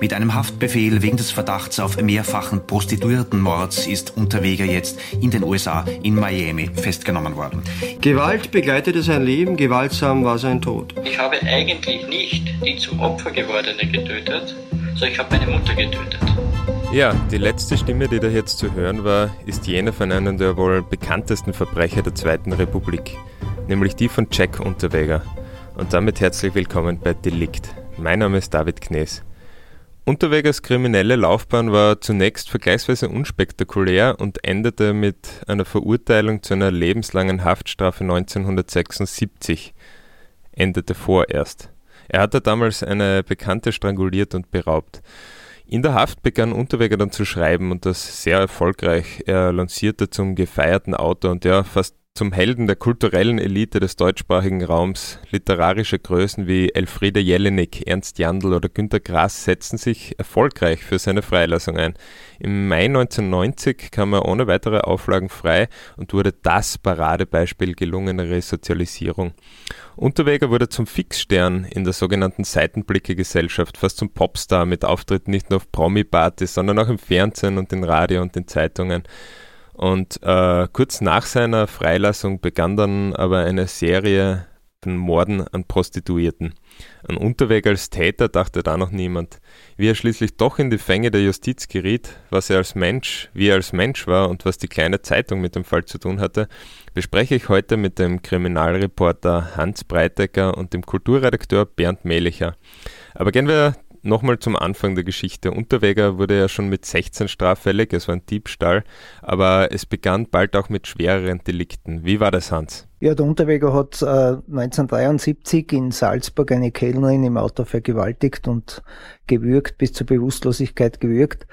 Mit einem Haftbefehl wegen des Verdachts auf mehrfachen Prostituiertenmords ist Unterweger jetzt in den USA in Miami festgenommen worden. Gewalt begleitete sein Leben, gewaltsam war sein Tod. Ich habe eigentlich nicht die zum Opfer gewordene getötet, sondern ich habe meine Mutter getötet. Ja, die letzte Stimme, die da jetzt zu hören war, ist jene von einem der wohl bekanntesten Verbrecher der Zweiten Republik, nämlich die von Jack Unterweger. Und damit herzlich willkommen bei Delikt. Mein Name ist David Knees. Unterwegers kriminelle Laufbahn war zunächst vergleichsweise unspektakulär und endete mit einer Verurteilung zu einer lebenslangen Haftstrafe 1976. Endete vorerst. Er hatte damals eine Bekannte stranguliert und beraubt. In der Haft begann Unterweger dann zu schreiben und das sehr erfolgreich. Er lancierte zum gefeierten Autor und ja, fast zum Helden der kulturellen Elite des deutschsprachigen Raums. Literarische Größen wie Elfriede Jelinek, Ernst Jandl oder Günter Grass setzten sich erfolgreich für seine Freilassung ein. Im Mai 1990 kam er ohne weitere Auflagen frei und wurde das Paradebeispiel gelungener Resozialisierung. Unterweger wurde zum Fixstern in der sogenannten Seitenblicke-Gesellschaft, fast zum Popstar mit Auftritten nicht nur auf Promi-Partys, sondern auch im Fernsehen und in Radio und den Zeitungen. Und äh, kurz nach seiner Freilassung begann dann aber eine Serie von Morden an Prostituierten. An Unterweg als Täter dachte da noch niemand. Wie er schließlich doch in die Fänge der Justiz geriet, was er als Mensch, wie er als Mensch war und was die kleine Zeitung mit dem Fall zu tun hatte, bespreche ich heute mit dem Kriminalreporter Hans Breitecker und dem Kulturredakteur Bernd Mehlicher. Aber gehen wir nochmal zum Anfang der Geschichte. Unterweger wurde ja schon mit 16 straffällig, es war ein Diebstahl, aber es begann bald auch mit schwereren Delikten. Wie war das, Hans? Ja, der Unterweger hat äh, 1973 in Salzburg eine Kellnerin im Auto vergewaltigt und gewürgt, bis zur Bewusstlosigkeit gewürgt.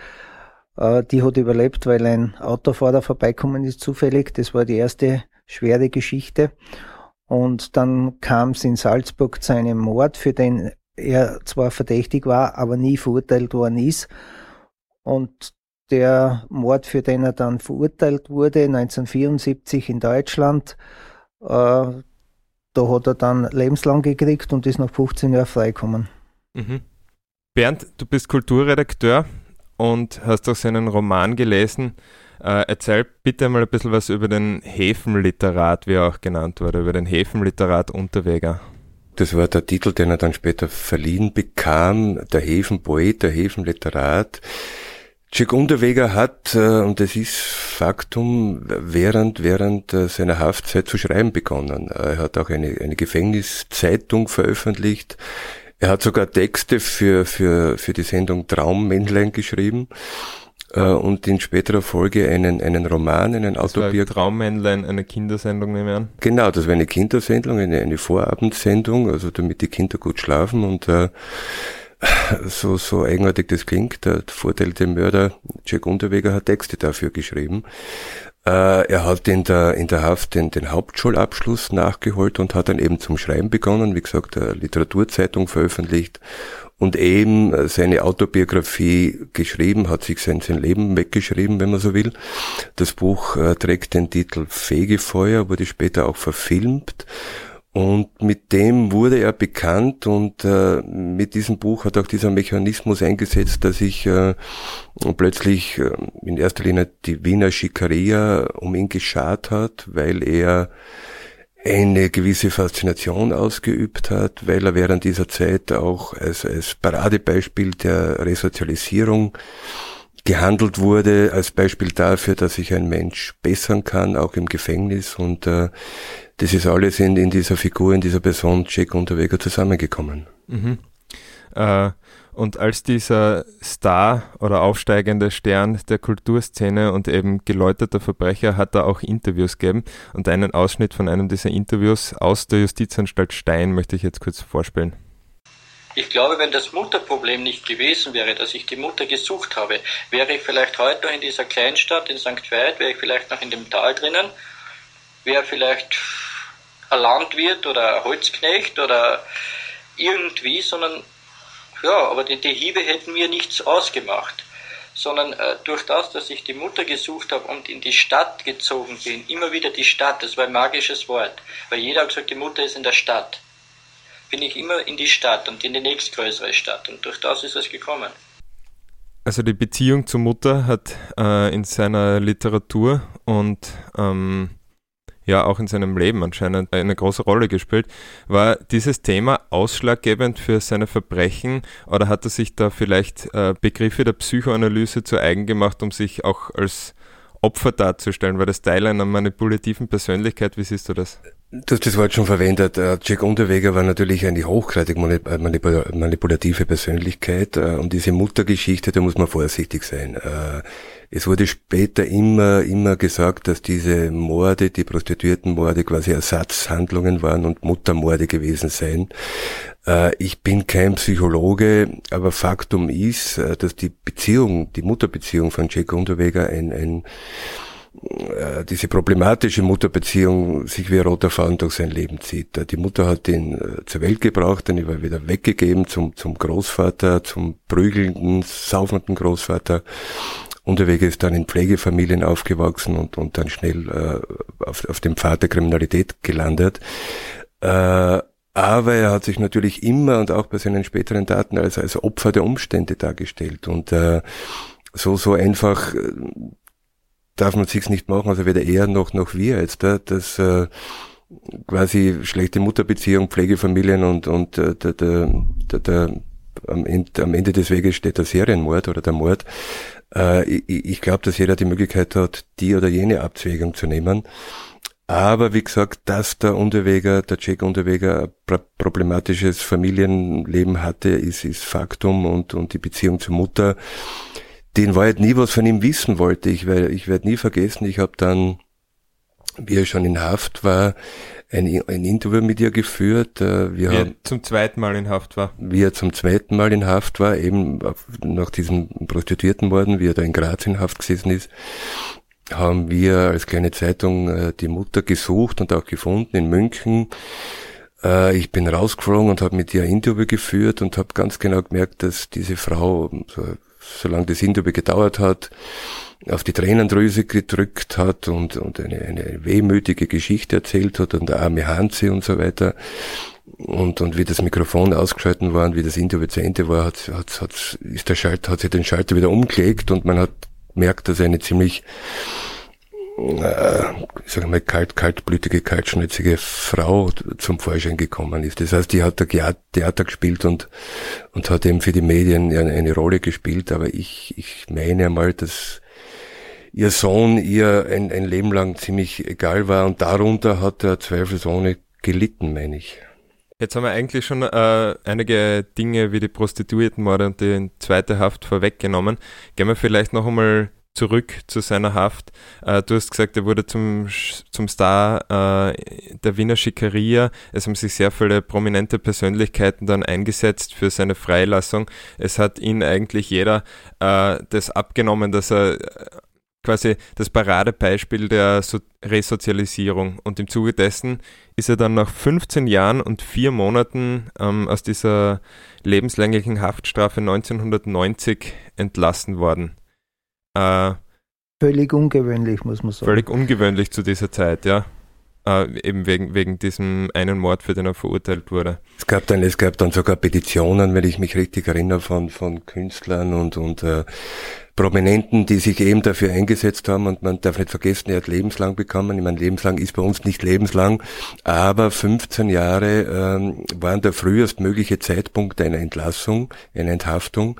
Äh, die hat überlebt, weil ein Autofahrer vorbeikommen ist zufällig. Das war die erste schwere Geschichte. Und dann kam es in Salzburg zu einem Mord, für den er zwar verdächtig war, aber nie verurteilt worden ist. Und der Mord, für den er dann verurteilt wurde, 1974 in Deutschland, äh, da hat er dann lebenslang gekriegt und ist nach 15 Jahren freigekommen. Mhm. Bernd, du bist Kulturredakteur und hast auch seinen Roman gelesen. Äh, erzähl bitte mal ein bisschen was über den Häfenliterat, wie er auch genannt wurde, über den Häfenliterat Unterweger. Das war der Titel, den er dann später verliehen bekam, der Häfenpoet, der Häfenliterat. Jack Unterweger hat, äh, und das ist Faktum, während, während äh, seiner Haftzeit zu schreiben begonnen. Er hat auch eine, eine Gefängniszeitung veröffentlicht. Er hat sogar Texte für, für, für die Sendung Traummännlein geschrieben äh, und in späterer Folge einen, einen Roman, einen Autobiografie. Traummännlein, eine Kindersendung nehme ich an. Genau, das war eine Kindersendung, eine, eine Vorabendsendung, also damit die Kinder gut schlafen und äh, so, so eigenartig das klingt, der verurteilte Mörder Jack Unterweger hat Texte dafür geschrieben. Äh, er hat in der, in der Haft den, den Hauptschulabschluss nachgeholt und hat dann eben zum Schreiben begonnen, wie gesagt, eine Literaturzeitung veröffentlicht und eben äh, seine Autobiografie geschrieben, hat sich sein, sein Leben weggeschrieben, wenn man so will. Das Buch äh, trägt den Titel Fegefeuer, wurde später auch verfilmt. Und mit dem wurde er bekannt und äh, mit diesem Buch hat auch dieser Mechanismus eingesetzt, dass sich äh, plötzlich äh, in erster Linie die Wiener Schikaria um ihn geschart hat, weil er eine gewisse Faszination ausgeübt hat, weil er während dieser Zeit auch als, als Paradebeispiel der Resozialisierung gehandelt wurde, als Beispiel dafür, dass sich ein Mensch bessern kann, auch im Gefängnis. Und äh, das ist alles in, in dieser Figur, in dieser Person Jack Unterweger zusammengekommen. Mhm. Äh, und als dieser Star oder aufsteigende Stern der Kulturszene und eben geläuterter Verbrecher hat er auch Interviews gegeben. Und einen Ausschnitt von einem dieser Interviews aus der Justizanstalt Stein möchte ich jetzt kurz vorspielen. Ich glaube, wenn das Mutterproblem nicht gewesen wäre, dass ich die Mutter gesucht habe, wäre ich vielleicht heute noch in dieser Kleinstadt in St. Veit, wäre ich vielleicht noch in dem Tal drinnen, wäre vielleicht ein Landwirt oder ein Holzknecht oder irgendwie, sondern ja, aber die, die Hiebe hätten mir nichts ausgemacht, sondern äh, durch das, dass ich die Mutter gesucht habe und in die Stadt gezogen bin, immer wieder die Stadt, das war ein magisches Wort, weil jeder hat gesagt, die Mutter ist in der Stadt. bin ich immer in die Stadt und in die nächstgrößere Stadt und durch das ist es gekommen. Also die Beziehung zur Mutter hat äh, in seiner Literatur und ähm, ja auch in seinem Leben anscheinend eine große Rolle gespielt. War dieses Thema ausschlaggebend für seine Verbrechen oder hat er sich da vielleicht äh, Begriffe der Psychoanalyse zu eigen gemacht, um sich auch als Opfer darzustellen? War das Teil einer manipulativen Persönlichkeit? Wie siehst du das? Du hast das Wort schon verwendet. Äh, Jack Unterweger war natürlich eine hochgradig äh, manipulative Persönlichkeit. Äh, und diese Muttergeschichte, da muss man vorsichtig sein. Es wurde später immer, immer gesagt, dass diese Morde, die Prostituiertenmorde quasi Ersatzhandlungen waren und Muttermorde gewesen seien. Ich bin kein Psychologe, aber Faktum ist, dass die Beziehung, die Mutterbeziehung von Jack Unterweger ein, ein diese problematische Mutterbeziehung sich wie ein roter Faden durch sein Leben zieht. Die Mutter hat ihn äh, zur Welt gebracht, dann war wieder weggegeben zum, zum Großvater, zum prügelnden, saufenden Großvater. Unterwegs ist dann in Pflegefamilien aufgewachsen und, und dann schnell äh, auf, auf dem Pfad der Kriminalität gelandet. Äh, aber er hat sich natürlich immer und auch bei seinen späteren Taten als, als Opfer der Umstände dargestellt. Und äh, so, so einfach äh, darf man sich's nicht machen, also weder er noch, noch wir jetzt, da, dass äh, quasi schlechte Mutterbeziehung, Pflegefamilien und, und äh, der, der, der, der am, Ende, am Ende des Weges steht der Serienmord oder der Mord. Äh, ich ich glaube, dass jeder die Möglichkeit hat, die oder jene Abzweigung zu nehmen. Aber wie gesagt, dass der Unterweger, der Jack Unterweger problematisches Familienleben hatte, ist, ist Faktum und, und die Beziehung zur Mutter den war halt nie was von ihm wissen wollte. Ich, werde ich werde nie vergessen, ich habe dann, wie er schon in Haft war, ein, ein Interview mit ihr geführt. Äh, wir wie haben, er zum zweiten Mal in Haft war. Wie er zum zweiten Mal in Haft war, eben nach diesem Prostituiertenmorden, wie er da in Graz in Haft gesessen ist, haben wir als kleine Zeitung äh, die Mutter gesucht und auch gefunden in München. Äh, ich bin rausgeflogen und habe mit ihr ein Interview geführt und habe ganz genau gemerkt, dass diese Frau so solange das Interview gedauert hat, auf die Tränendrüse gedrückt hat und, und eine, eine wehmütige Geschichte erzählt hat und der arme Hanse und so weiter. Und, und wie das Mikrofon ausgeschalten war und wie das Interview zu Ende war, hat, hat, hat, ist der Schalter, hat sich den Schalter wieder umgelegt und man hat gemerkt, dass er eine ziemlich ich sage mal, kalt, kaltblütige, kaltschnäuzige Frau zum Vorschein gekommen ist. Das heißt, die hat da Theater gespielt und, und hat eben für die Medien eine, eine Rolle gespielt, aber ich, ich meine einmal, dass ihr Sohn ihr ein, ein Leben lang ziemlich egal war und darunter hat er zweifelsohne gelitten, meine ich. Jetzt haben wir eigentlich schon äh, einige Dinge wie die Prostituiertenmorde und die zweite Haft vorweggenommen. Gehen wir vielleicht noch einmal zurück zu seiner Haft. Äh, du hast gesagt, er wurde zum, zum Star äh, der Wiener Schickeria. Es haben sich sehr viele prominente Persönlichkeiten dann eingesetzt für seine Freilassung. Es hat ihn eigentlich jeder äh, das abgenommen, dass er quasi das Paradebeispiel der so Resozialisierung. Und im Zuge dessen ist er dann nach 15 Jahren und vier Monaten ähm, aus dieser lebenslänglichen Haftstrafe 1990 entlassen worden. Äh, völlig ungewöhnlich, muss man sagen. Völlig ungewöhnlich zu dieser Zeit, ja. Äh, eben wegen, wegen diesem einen Mord, für den er verurteilt wurde. Es gab dann, es gab dann sogar Petitionen, wenn ich mich richtig erinnere, von, von Künstlern und, und äh, Prominenten, die sich eben dafür eingesetzt haben und man darf nicht vergessen, er hat lebenslang bekommen. Ich meine, lebenslang ist bei uns nicht lebenslang, aber 15 Jahre ähm, waren der frühestmögliche Zeitpunkt einer Entlassung, einer Enthaftung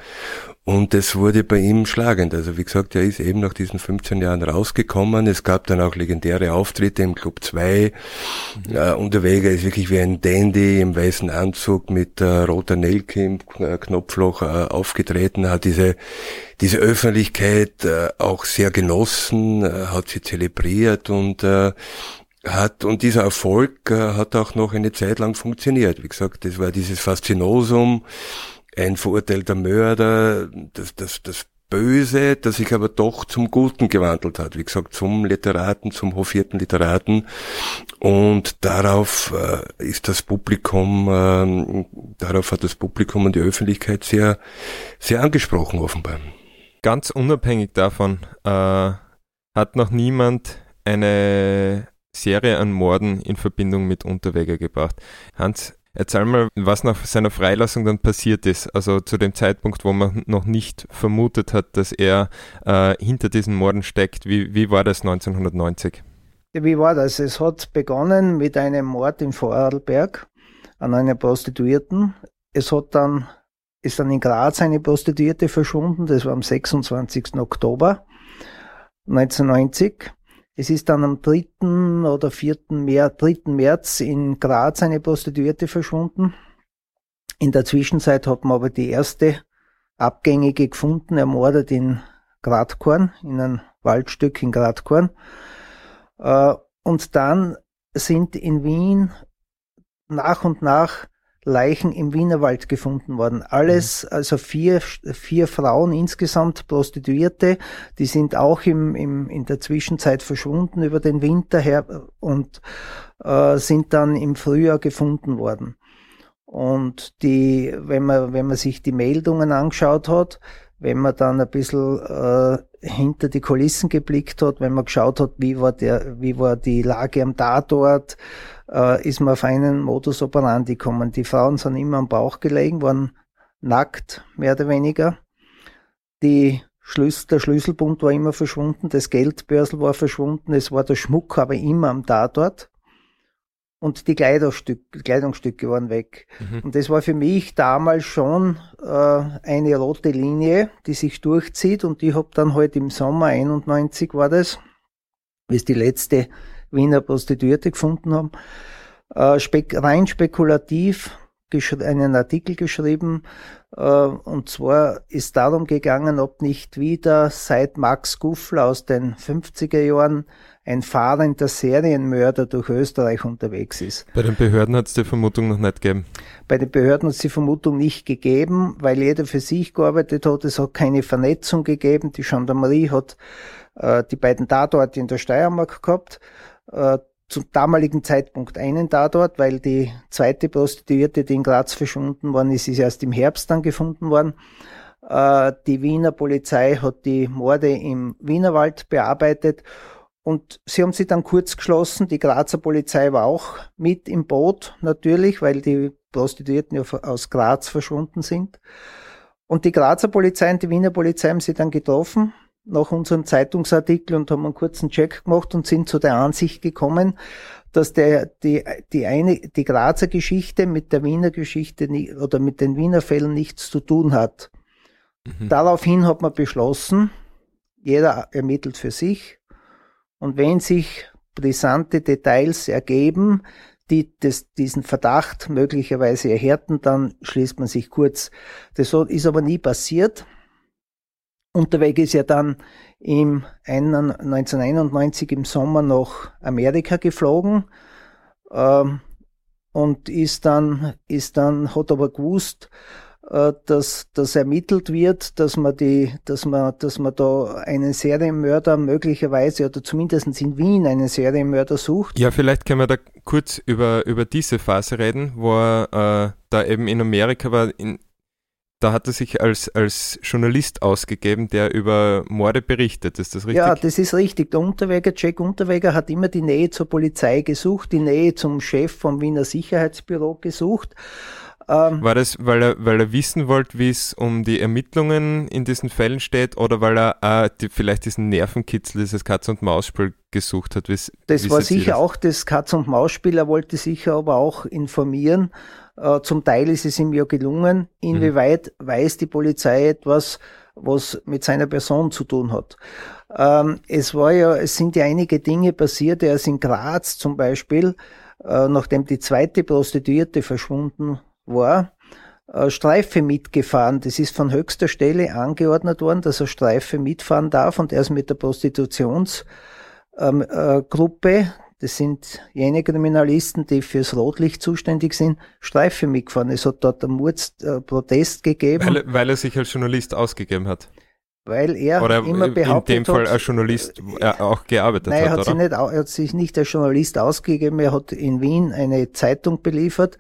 und es wurde bei ihm schlagend. Also wie gesagt, er ist eben nach diesen 15 Jahren rausgekommen. Es gab dann auch legendäre Auftritte im Club 2. Mhm. Äh, Unterweger ist wirklich wie ein Dandy im weißen Anzug mit äh, roter Nelke im Knopfloch äh, aufgetreten, hat diese, diese Öffentlichkeit äh, auch sehr genossen, äh, hat sie zelebriert und äh, hat und dieser Erfolg äh, hat auch noch eine Zeit lang funktioniert. Wie gesagt, das war dieses Faszinosum, ein verurteilter Mörder, das, das, das Böse, das sich aber doch zum Guten gewandelt hat. Wie gesagt, zum Literaten, zum hofierten Literaten. Und darauf äh, ist das Publikum, äh, darauf hat das Publikum und die Öffentlichkeit sehr, sehr angesprochen, offenbar. Ganz unabhängig davon äh, hat noch niemand eine Serie an Morden in Verbindung mit Unterweger gebracht. Hans, Erzähl mal, was nach seiner Freilassung dann passiert ist. Also zu dem Zeitpunkt, wo man noch nicht vermutet hat, dass er äh, hinter diesen Morden steckt. Wie, wie war das 1990? Wie war das? Es hat begonnen mit einem Mord in Vorarlberg an einer Prostituierten. Es hat dann, ist dann in Graz eine Prostituierte verschwunden. Das war am 26. Oktober 1990. Es ist dann am 3. oder 4. März, 3. März in Graz eine Prostituierte verschwunden. In der Zwischenzeit hat man aber die erste Abgängige gefunden, ermordet in Gradkorn, in einem Waldstück in Gradkorn. Äh, und dann sind in Wien nach und nach Leichen im Wienerwald gefunden worden. Alles, mhm. also vier, vier Frauen insgesamt, Prostituierte, die sind auch im, im, in der Zwischenzeit verschwunden über den Winter her und äh, sind dann im Frühjahr gefunden worden. Und die, wenn man, wenn man sich die Meldungen angeschaut hat, wenn man dann ein bisschen äh, hinter die Kulissen geblickt hat, wenn man geschaut hat, wie war der, wie war die Lage am Tatort, äh, ist man auf einen Modus operandi gekommen. Die Frauen sind immer am Bauch gelegen, waren nackt, mehr oder weniger. Die Schlüssel, der Schlüsselbund war immer verschwunden, das Geldbörsel war verschwunden, es war der Schmuck aber immer am Tatort und die Kleidungsstück, Kleidungsstücke waren weg. Mhm. Und das war für mich damals schon äh, eine rote Linie, die sich durchzieht und ich habe dann halt im Sommer 91 war das, bis die letzte Wiener Prostituierte gefunden haben, äh, spek rein spekulativ einen Artikel geschrieben, äh, und zwar ist darum gegangen, ob nicht wieder seit Max Guffler aus den 50er Jahren ein fahrender Serienmörder durch Österreich unterwegs ist. Bei den Behörden hat es die Vermutung noch nicht gegeben. Bei den Behörden hat es die Vermutung nicht gegeben, weil jeder für sich gearbeitet hat. Es hat keine Vernetzung gegeben. Die Gendarmerie hat äh, die beiden Tatorte in der Steiermark gehabt. Äh, zum damaligen Zeitpunkt einen Tatort, weil die zweite Prostituierte, die in Graz verschwunden worden ist, ist erst im Herbst dann gefunden worden. Äh, die Wiener Polizei hat die Morde im Wienerwald bearbeitet und sie haben sich dann kurz geschlossen. Die Grazer Polizei war auch mit im Boot, natürlich, weil die Prostituierten ja aus Graz verschwunden sind. Und die Grazer Polizei und die Wiener Polizei haben sie dann getroffen nach unserem Zeitungsartikel und haben einen kurzen Check gemacht und sind zu der Ansicht gekommen, dass der, die, die eine, die Grazer Geschichte mit der Wiener Geschichte oder mit den Wiener Fällen nichts zu tun hat. Mhm. Daraufhin hat man beschlossen, jeder ermittelt für sich und wenn sich brisante Details ergeben, die das, diesen Verdacht möglicherweise erhärten, dann schließt man sich kurz. Das ist aber nie passiert. Unterweg ist ja dann im 1991 im Sommer nach Amerika geflogen ähm, und ist dann, ist dann, hat aber gewusst, äh, dass das ermittelt wird, dass man die, dass man, dass man da einen Serienmörder möglicherweise oder zumindest in Wien einen Serienmörder sucht. Ja, vielleicht können wir da kurz über, über diese Phase reden, wo er äh, da eben in Amerika war. In, da hat er sich als, als Journalist ausgegeben, der über Morde berichtet. Ist das richtig? Ja, das ist richtig. Der Unterweger, Jack Unterweger, hat immer die Nähe zur Polizei gesucht, die Nähe zum Chef vom Wiener Sicherheitsbüro gesucht. Ähm, War das, weil er, weil er wissen wollte, wie es um die Ermittlungen in diesen Fällen steht oder weil er äh, die, vielleicht diesen Nervenkitzel, dieses Katz- und Maus-Spiel gesucht hat? das war sicher das? auch das Katz- und Maus-Spiel. Er wollte sicher aber auch informieren. Äh, zum Teil ist es ihm ja gelungen. Inwieweit mhm. weiß die Polizei etwas, was mit seiner Person zu tun hat? Ähm, es war ja, es sind ja einige Dinge passiert. Er ist in Graz zum Beispiel, äh, nachdem die zweite Prostituierte verschwunden war, äh, Streife mitgefahren. Das ist von höchster Stelle angeordnet worden, dass er Streife mitfahren darf und er ist mit der Prostitutionsgruppe, ähm, äh, das sind jene Kriminalisten, die fürs Rotlicht zuständig sind, Streife mitgefahren. Es hat dort einen Mordsprotest äh, gegeben. Weil, weil er sich als Journalist ausgegeben hat weil er Oder immer behauptet in dem Fall als Journalist äh, auch gearbeitet nein, hat, er? Nicht, er hat sich nicht als Journalist ausgegeben, er hat in Wien eine Zeitung beliefert,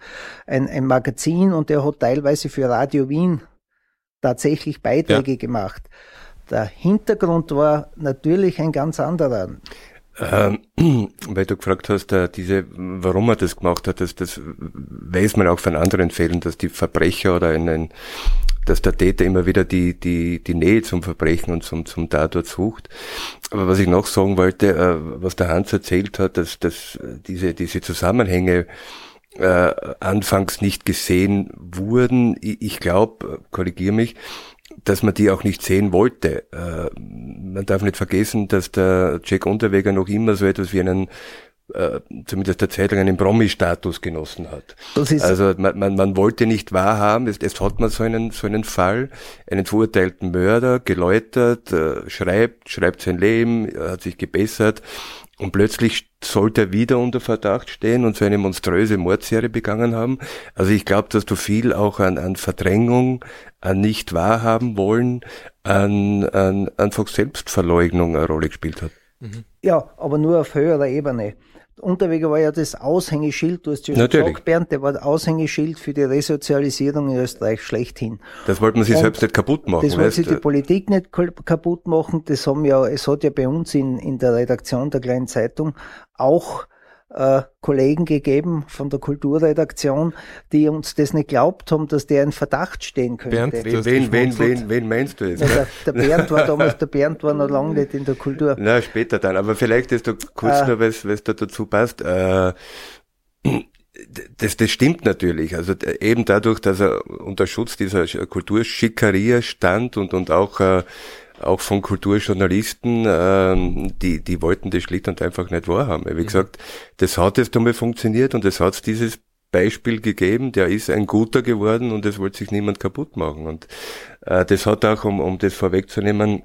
ein, ein Magazin und er hat teilweise für Radio Wien tatsächlich Beiträge ja. gemacht. Der Hintergrund war natürlich ein ganz anderer. Ähm, weil du gefragt hast, äh, diese, warum er das gemacht hat, das, das weiß man auch von anderen Fällen, dass die Verbrecher oder einen, dass der Täter immer wieder die, die, die Nähe zum Verbrechen und zum, zum Tatort sucht. Aber was ich noch sagen wollte, äh, was der Hans erzählt hat, dass, dass diese, diese Zusammenhänge äh, anfangs nicht gesehen wurden, ich, ich glaube, korrigiere mich, dass man die auch nicht sehen wollte. Äh, man darf nicht vergessen, dass der Jack Unterweger noch immer so etwas wie einen äh, zumindest der Zeit lang einen Promi-Status genossen hat. also man, man, man wollte nicht wahrhaben, jetzt, jetzt hat man so einen, so einen Fall, einen verurteilten Mörder, geläutert, äh, schreibt, schreibt sein Leben, hat sich gebessert und plötzlich sollte er wieder unter Verdacht stehen und so eine monströse Mordserie begangen haben. Also ich glaube, dass du viel auch an, an Verdrängung, an nicht wahrhaben wollen, an, an einfach Selbstverleugnung eine Rolle gespielt hat. Mhm. Ja, aber nur auf höherer Ebene. Unterweger war ja das Aushängeschild, du hast ja schon gesagt, Bernd, der war das Aushängeschild für die Resozialisierung in Österreich schlechthin. Das wollte man sich und selbst nicht kaputt machen. Das wollte sich die Politik nicht kaputt machen. Das haben ja, es hat ja bei uns in, in der Redaktion der kleinen Zeitung auch äh, Kollegen gegeben von der Kulturredaktion, die uns das nicht glaubt haben, dass der in Verdacht stehen könnte. Bernd, wen, wen, wen, wen, wen meinst du jetzt? Ja, der, der, Bernd war damals, der Bernd war noch lange nicht in der Kultur. Na, später dann, aber vielleicht ist da kurz äh, noch was, was da dazu passt. Äh, das, das stimmt natürlich. Also eben dadurch, dass er unter Schutz dieser Kulturschickeria stand und, und auch äh, auch von Kulturjournalisten, ähm, die, die wollten das schlicht und einfach nicht wahrhaben. Wie mhm. gesagt, das hat jetzt einmal funktioniert und es hat dieses Beispiel gegeben, der ist ein guter geworden und es wollte sich niemand kaputt machen. Und äh, das hat auch, um, um das vorwegzunehmen,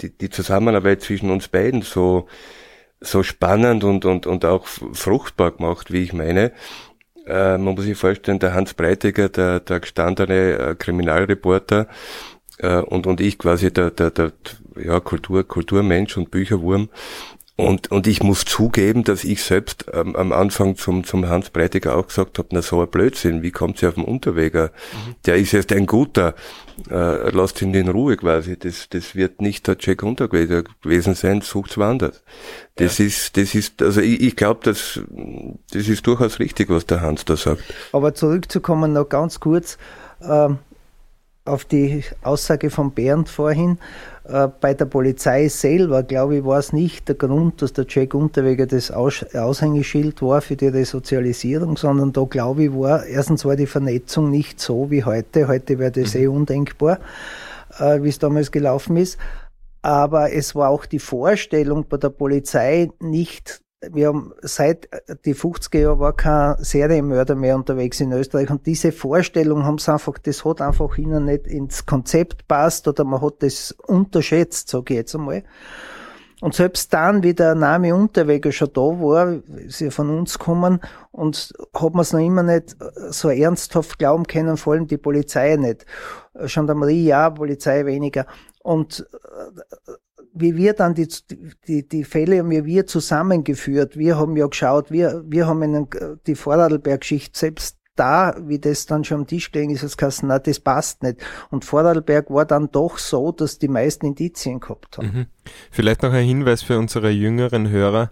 die, die Zusammenarbeit zwischen uns beiden so, so spannend und, und, und auch fruchtbar gemacht, wie ich meine. Äh, man muss sich vorstellen, der Hans Breitiger, der, der gestandene äh, Kriminalreporter, äh, und, und ich quasi der, der, der ja, Kultur, Kulturmensch und Bücherwurm. Und, und ich muss zugeben, dass ich selbst ähm, am Anfang zum, zum Hans Breitiger auch gesagt habe, na so ein Blödsinn, wie kommt sie auf den Unterweger? Mhm. Der ist erst ein guter, äh, lasst ihn in Ruhe quasi. Das, das wird nicht der Jack Unterweger gewesen sein, sucht's woanders. Das ja. ist, das ist, also ich, ich glaube, das, das ist durchaus richtig, was der Hans da sagt. Aber zurückzukommen noch ganz kurz, ähm auf die Aussage von Bernd vorhin, äh, bei der Polizei selber, glaube ich, war es nicht der Grund, dass der Jack Unterweger das Aus Aushängeschild war für die Resozialisierung, sondern da, glaube ich, war erstens war die Vernetzung nicht so wie heute. Heute wäre das mhm. eh undenkbar, äh, wie es damals gelaufen ist. Aber es war auch die Vorstellung bei der Polizei nicht wir haben seit die 50er Jahre war kein Serienmörder mehr unterwegs in Österreich und diese Vorstellung haben sie einfach, das hat einfach ihnen nicht ins Konzept passt oder man hat das unterschätzt, sage ich jetzt einmal. Und selbst dann, wie der Name Unterweger schon da war, ist ja von uns gekommen und hat man es noch immer nicht so ernsthaft glauben können, vor allem die Polizei nicht. Gendarmerie ja, Polizei weniger. Und wie wir dann die, die, die Fälle haben ja wir zusammengeführt. Wir haben ja geschaut, wir, wir haben einen, die Vorarlberg-Geschichte selbst da, wie das dann schon am Tisch gelegen ist, als Kassen, na, das passt nicht. Und Vorarlberg war dann doch so, dass die meisten Indizien gehabt haben. Mhm. Vielleicht noch ein Hinweis für unsere jüngeren Hörer.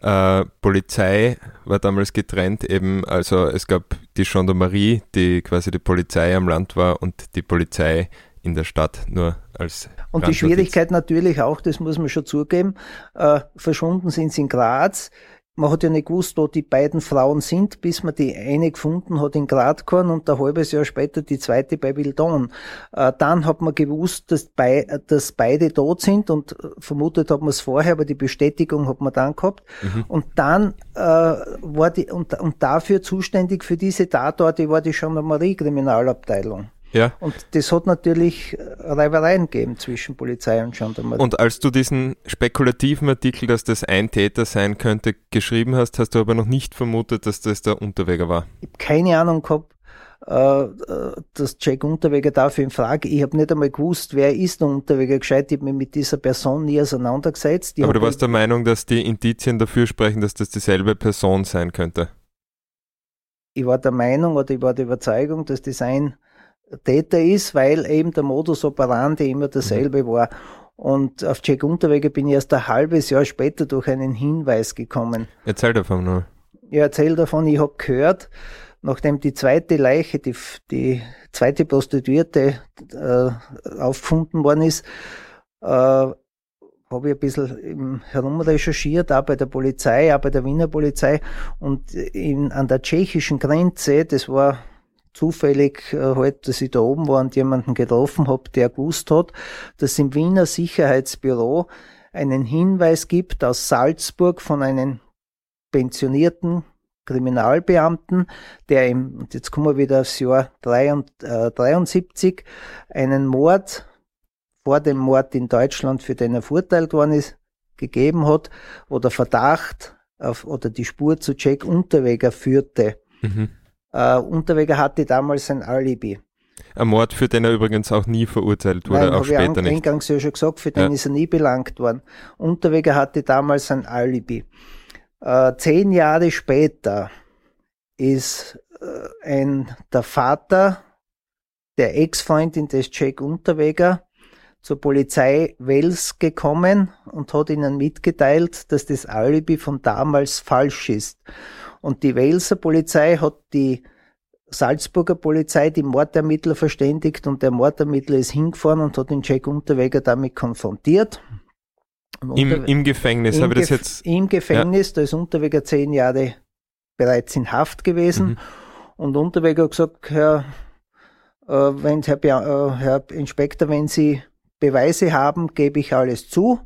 Äh, Polizei war damals getrennt eben, also es gab die Gendarmerie, die quasi die Polizei am Land war und die Polizei in der Stadt, nur als. Und die Schwierigkeit natürlich auch, das muss man schon zugeben, äh, verschwunden sind sie in Graz. Man hat ja nicht gewusst, wo die beiden Frauen sind, bis man die eine gefunden hat in Gradkorn und ein halbes Jahr später die zweite bei Wildon. Äh, dann hat man gewusst, dass, bei, dass beide tot sind und äh, vermutet hat man es vorher, aber die Bestätigung hat man dann gehabt. Mhm. Und dann äh, war die, und, und dafür zuständig für diese Tatorte war die Gendarmerie-Kriminalabteilung. Ja. Und das hat natürlich Reibereien gegeben zwischen Polizei und Gendarmerie. Und als du diesen spekulativen Artikel, dass das ein Täter sein könnte, geschrieben hast, hast du aber noch nicht vermutet, dass das der Unterweger war. Ich habe keine Ahnung gehabt, äh, dass Jack Unterweger dafür in Frage. Ich habe nicht einmal gewusst, wer ist der Unterweger gescheit. Ich habe mich mit dieser Person nie auseinandergesetzt. Ich aber du warst der Meinung, dass die Indizien dafür sprechen, dass das dieselbe Person sein könnte? Ich war der Meinung oder ich war der Überzeugung, dass das ein Täter ist, weil eben der Modus operandi immer derselbe mhm. war. Und auf Jack Unterweger bin ich erst ein halbes Jahr später durch einen Hinweis gekommen. Erzähl davon noch. Ich erzähle davon, ich habe gehört, nachdem die zweite Leiche, die, die zweite Prostituierte äh, aufgefunden worden ist, äh, habe ich ein bisschen herumrecherchiert, auch bei der Polizei, auch bei der Wiener Polizei und in, an der tschechischen Grenze, das war zufällig äh, halt, dass ich da oben war und jemanden getroffen habe, der gewusst hat, dass im Wiener Sicherheitsbüro einen Hinweis gibt aus Salzburg von einem pensionierten Kriminalbeamten, der im, und jetzt kommen wir wieder aufs Jahr 73, äh, einen Mord vor dem Mord in Deutschland, für den er verurteilt worden ist, gegeben hat, wo der Verdacht auf, oder die Spur zu Jack Unterweger führte. Mhm. Uh, Unterweger hatte damals ein Alibi. Ein Mord, für den er übrigens auch nie verurteilt wurde, Nein, auch später ich nicht. eingangs ja schon gesagt, für den ja. ist er nie belangt worden. Unterweger hatte damals ein Alibi. Uh, zehn Jahre später ist uh, ein, der Vater der Ex-Freundin des Jack Unterweger zur Polizei Wels gekommen und hat ihnen mitgeteilt, dass das Alibi von damals falsch ist. Und die Welser Polizei hat die Salzburger Polizei die Mordermittler verständigt und der Mordermittler ist hingefahren und hat den Jack Unterweger damit konfrontiert. Im, Im, Gefängnis, habe ich das jetzt? Im Gefängnis, ja. da ist Unterweger zehn Jahre bereits in Haft gewesen mhm. und Unterweger hat gesagt, Herr, äh, wenn, Herr, äh, Herr Inspektor, wenn Sie Beweise haben, gebe ich alles zu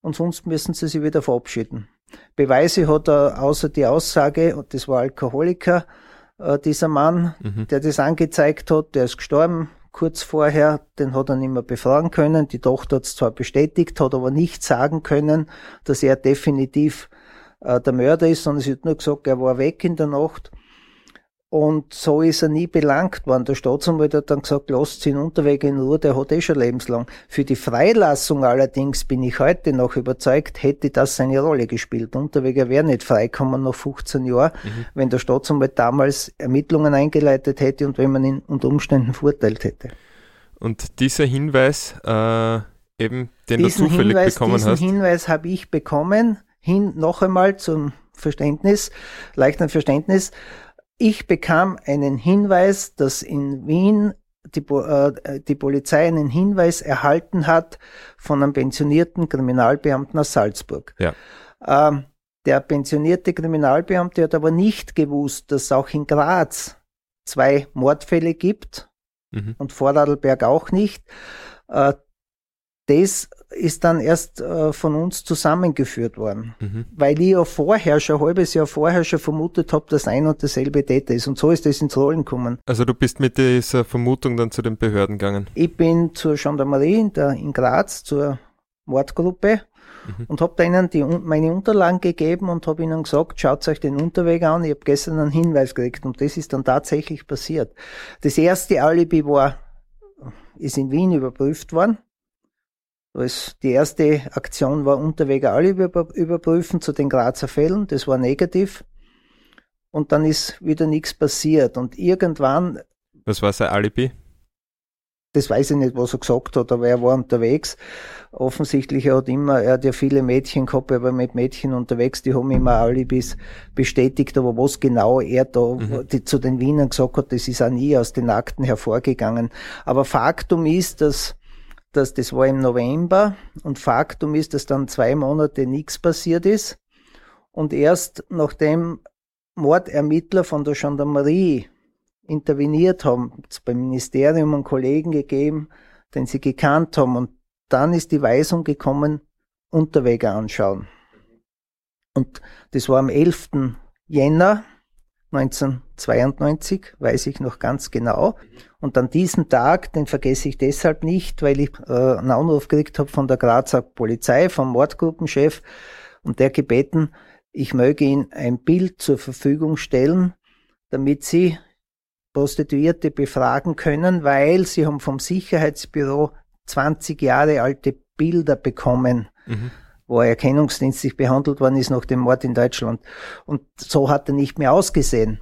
und sonst müssen Sie sich wieder verabschieden. Beweise hat er außer die Aussage, und das war Alkoholiker, äh, dieser Mann, mhm. der das angezeigt hat, der ist gestorben kurz vorher, den hat er nicht mehr befragen können. Die Tochter hat es zwar bestätigt, hat aber nicht sagen können, dass er definitiv äh, der Mörder ist, sondern sie hat nur gesagt, er war weg in der Nacht. Und so ist er nie belangt worden. Der Staatsanwalt hat dann gesagt, lasst ihn Unterweg in Ruhe, der hat eh schon lebenslang. Für die Freilassung allerdings bin ich heute noch überzeugt, hätte das seine Rolle gespielt. Unterweger wäre nicht freikommen nach 15 Jahren, mhm. wenn der Staatsanwalt damals Ermittlungen eingeleitet hätte und wenn man ihn unter Umständen verurteilt hätte. Und dieser Hinweis, äh, eben, den diesen du zufällig Hinweis, bekommen diesen hast. Diesen Hinweis habe ich bekommen, hin noch einmal zum Verständnis, leichten Verständnis. Ich bekam einen Hinweis, dass in Wien die, äh, die, Polizei einen Hinweis erhalten hat von einem pensionierten Kriminalbeamten aus Salzburg. Ja. Ähm, der pensionierte Kriminalbeamte hat aber nicht gewusst, dass es auch in Graz zwei Mordfälle gibt mhm. und Vorarlberg auch nicht. Äh, das ist dann erst äh, von uns zusammengeführt worden, mhm. weil ich ja vorher, schon ein halbes Jahr vorher schon vermutet habe, dass ein und derselbe Täter ist. Und so ist das ins Rollen gekommen. Also du bist mit dieser Vermutung dann zu den Behörden gegangen? Ich bin zur Gendarmerie in, der, in Graz, zur Mordgruppe mhm. und habe denen die, meine Unterlagen gegeben und habe ihnen gesagt, schaut euch den Unterweg an, ich habe gestern einen Hinweis gekriegt und das ist dann tatsächlich passiert. Das erste Alibi war, ist in Wien überprüft worden als die erste Aktion war Unterweger alle überprüfen zu den Grazer Fällen. Das war negativ. Und dann ist wieder nichts passiert. Und irgendwann. Was war sein Alibi? Das weiß ich nicht, was er gesagt hat, aber er war unterwegs. Offensichtlich, er hat immer, er hat ja viele Mädchen gehabt, er war mit Mädchen unterwegs, die haben immer Alibis bestätigt, aber was genau er da mhm. zu den Wienern gesagt hat, das ist auch nie aus den Akten hervorgegangen. Aber Faktum ist, dass dass das war im November und Faktum ist, dass dann zwei Monate nichts passiert ist und erst nachdem Mordermittler von der Gendarmerie interveniert haben, es beim Ministerium einen Kollegen gegeben, den sie gekannt haben und dann ist die Weisung gekommen, Unterwege anschauen. Und das war am 11. Jänner 1992, weiß ich noch ganz genau. Und an diesem Tag, den vergesse ich deshalb nicht, weil ich äh, einen Anruf gekriegt habe von der Grazer Polizei, vom Mordgruppenchef, und der gebeten, ich möge ihm ein Bild zur Verfügung stellen, damit sie Prostituierte befragen können, weil sie haben vom Sicherheitsbüro 20 Jahre alte Bilder bekommen. Mhm wo er erkennungsdienstlich behandelt worden ist nach dem Mord in Deutschland. Und so hat er nicht mehr ausgesehen.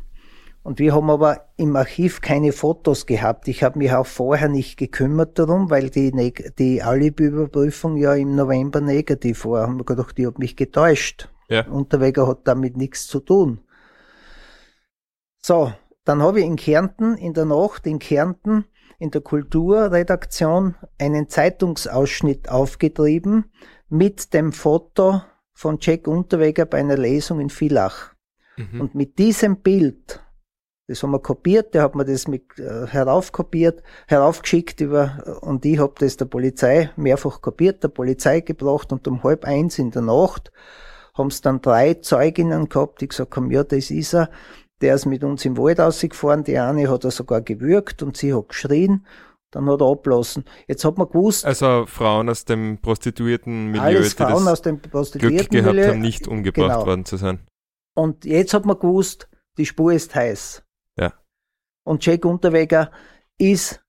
Und wir haben aber im Archiv keine Fotos gehabt. Ich habe mich auch vorher nicht gekümmert darum, weil die, die Alibi-Überprüfung ja im November negativ war. Haben wir gedacht, ich habe mich getäuscht. Ja. Unterweger hat damit nichts zu tun. So, dann habe ich in Kärnten, in der Nacht in Kärnten, in der Kulturredaktion einen Zeitungsausschnitt aufgetrieben mit dem Foto von Jack Unterweger bei einer Lesung in Villach. Mhm. Und mit diesem Bild das haben wir kopiert, der hat mir das mit äh, heraufkopiert, heraufgeschickt über und ich habe das der Polizei mehrfach kopiert, der Polizei gebracht und um halb eins in der Nacht haben es dann drei Zeuginnen gehabt, die gesagt haben, ja, das ist er, der ist mit uns im Wald ausgefahren, die eine hat er sogar gewürgt und sie hat geschrien, dann hat er ablassen. Jetzt hat man gewusst. Also Frauen aus dem Prostituierten-Milieu, alles Frauen aus dem Prostituierten Glück gehabt haben, nicht umgebracht genau. worden zu sein. Und jetzt hat man gewusst, die Spur ist heiß. Und Jack Unterweger ist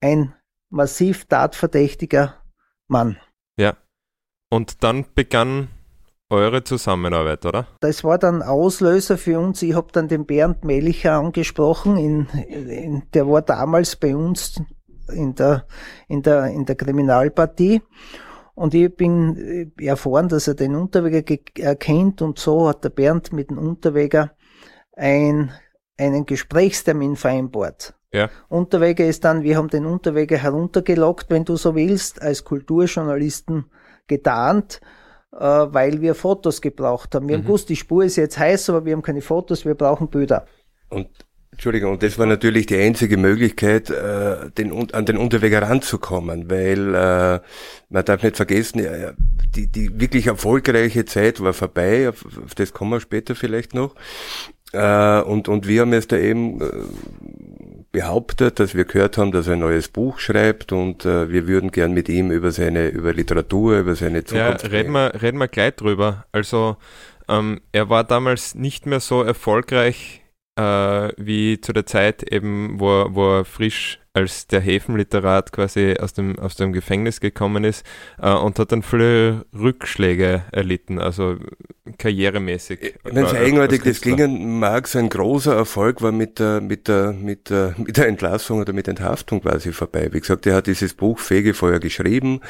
ein massiv tatverdächtiger Mann. Ja. Und dann begann eure Zusammenarbeit, oder? Das war dann Auslöser für uns. Ich habe dann den Bernd Mellicher angesprochen. In, in, der war damals bei uns in der, in der, in der Kriminalpartie. Und ich bin erfahren, dass er den Unterweger erkennt und so hat der Bernd mit dem Unterweger ein einen Gesprächstermin vereinbart. Ja. Unterweger ist dann, wir haben den Unterweger heruntergelockt, wenn du so willst, als Kulturjournalisten getarnt, äh, weil wir Fotos gebraucht haben. Wir mhm. haben gewusst, die Spur ist jetzt heiß, aber wir haben keine Fotos, wir brauchen Bilder. Und Entschuldigung, und das war natürlich die einzige Möglichkeit, äh, den, an den Unterweger ranzukommen, weil äh, man darf nicht vergessen, die, die wirklich erfolgreiche Zeit war vorbei, auf, auf das kommen wir später vielleicht noch. Äh, und, und wir haben jetzt da eben äh, behauptet, dass wir gehört haben, dass er ein neues Buch schreibt und äh, wir würden gern mit ihm über seine, über Literatur, über seine Zukunft ja, reden. Wir, reden wir gleich drüber. Also ähm, er war damals nicht mehr so erfolgreich äh, wie zu der Zeit eben, wo, wo er frisch als der Häfenliterat quasi aus dem, aus dem Gefängnis gekommen ist äh, und hat dann viele Rückschläge erlitten, also karrieremäßig. Wenn es eigenartig das klingen mag, so ein großer Erfolg war mit der, mit der, mit der, mit der Entlassung oder mit Enthaftung quasi vorbei. Wie gesagt, er hat dieses Buch Fegefeuer geschrieben.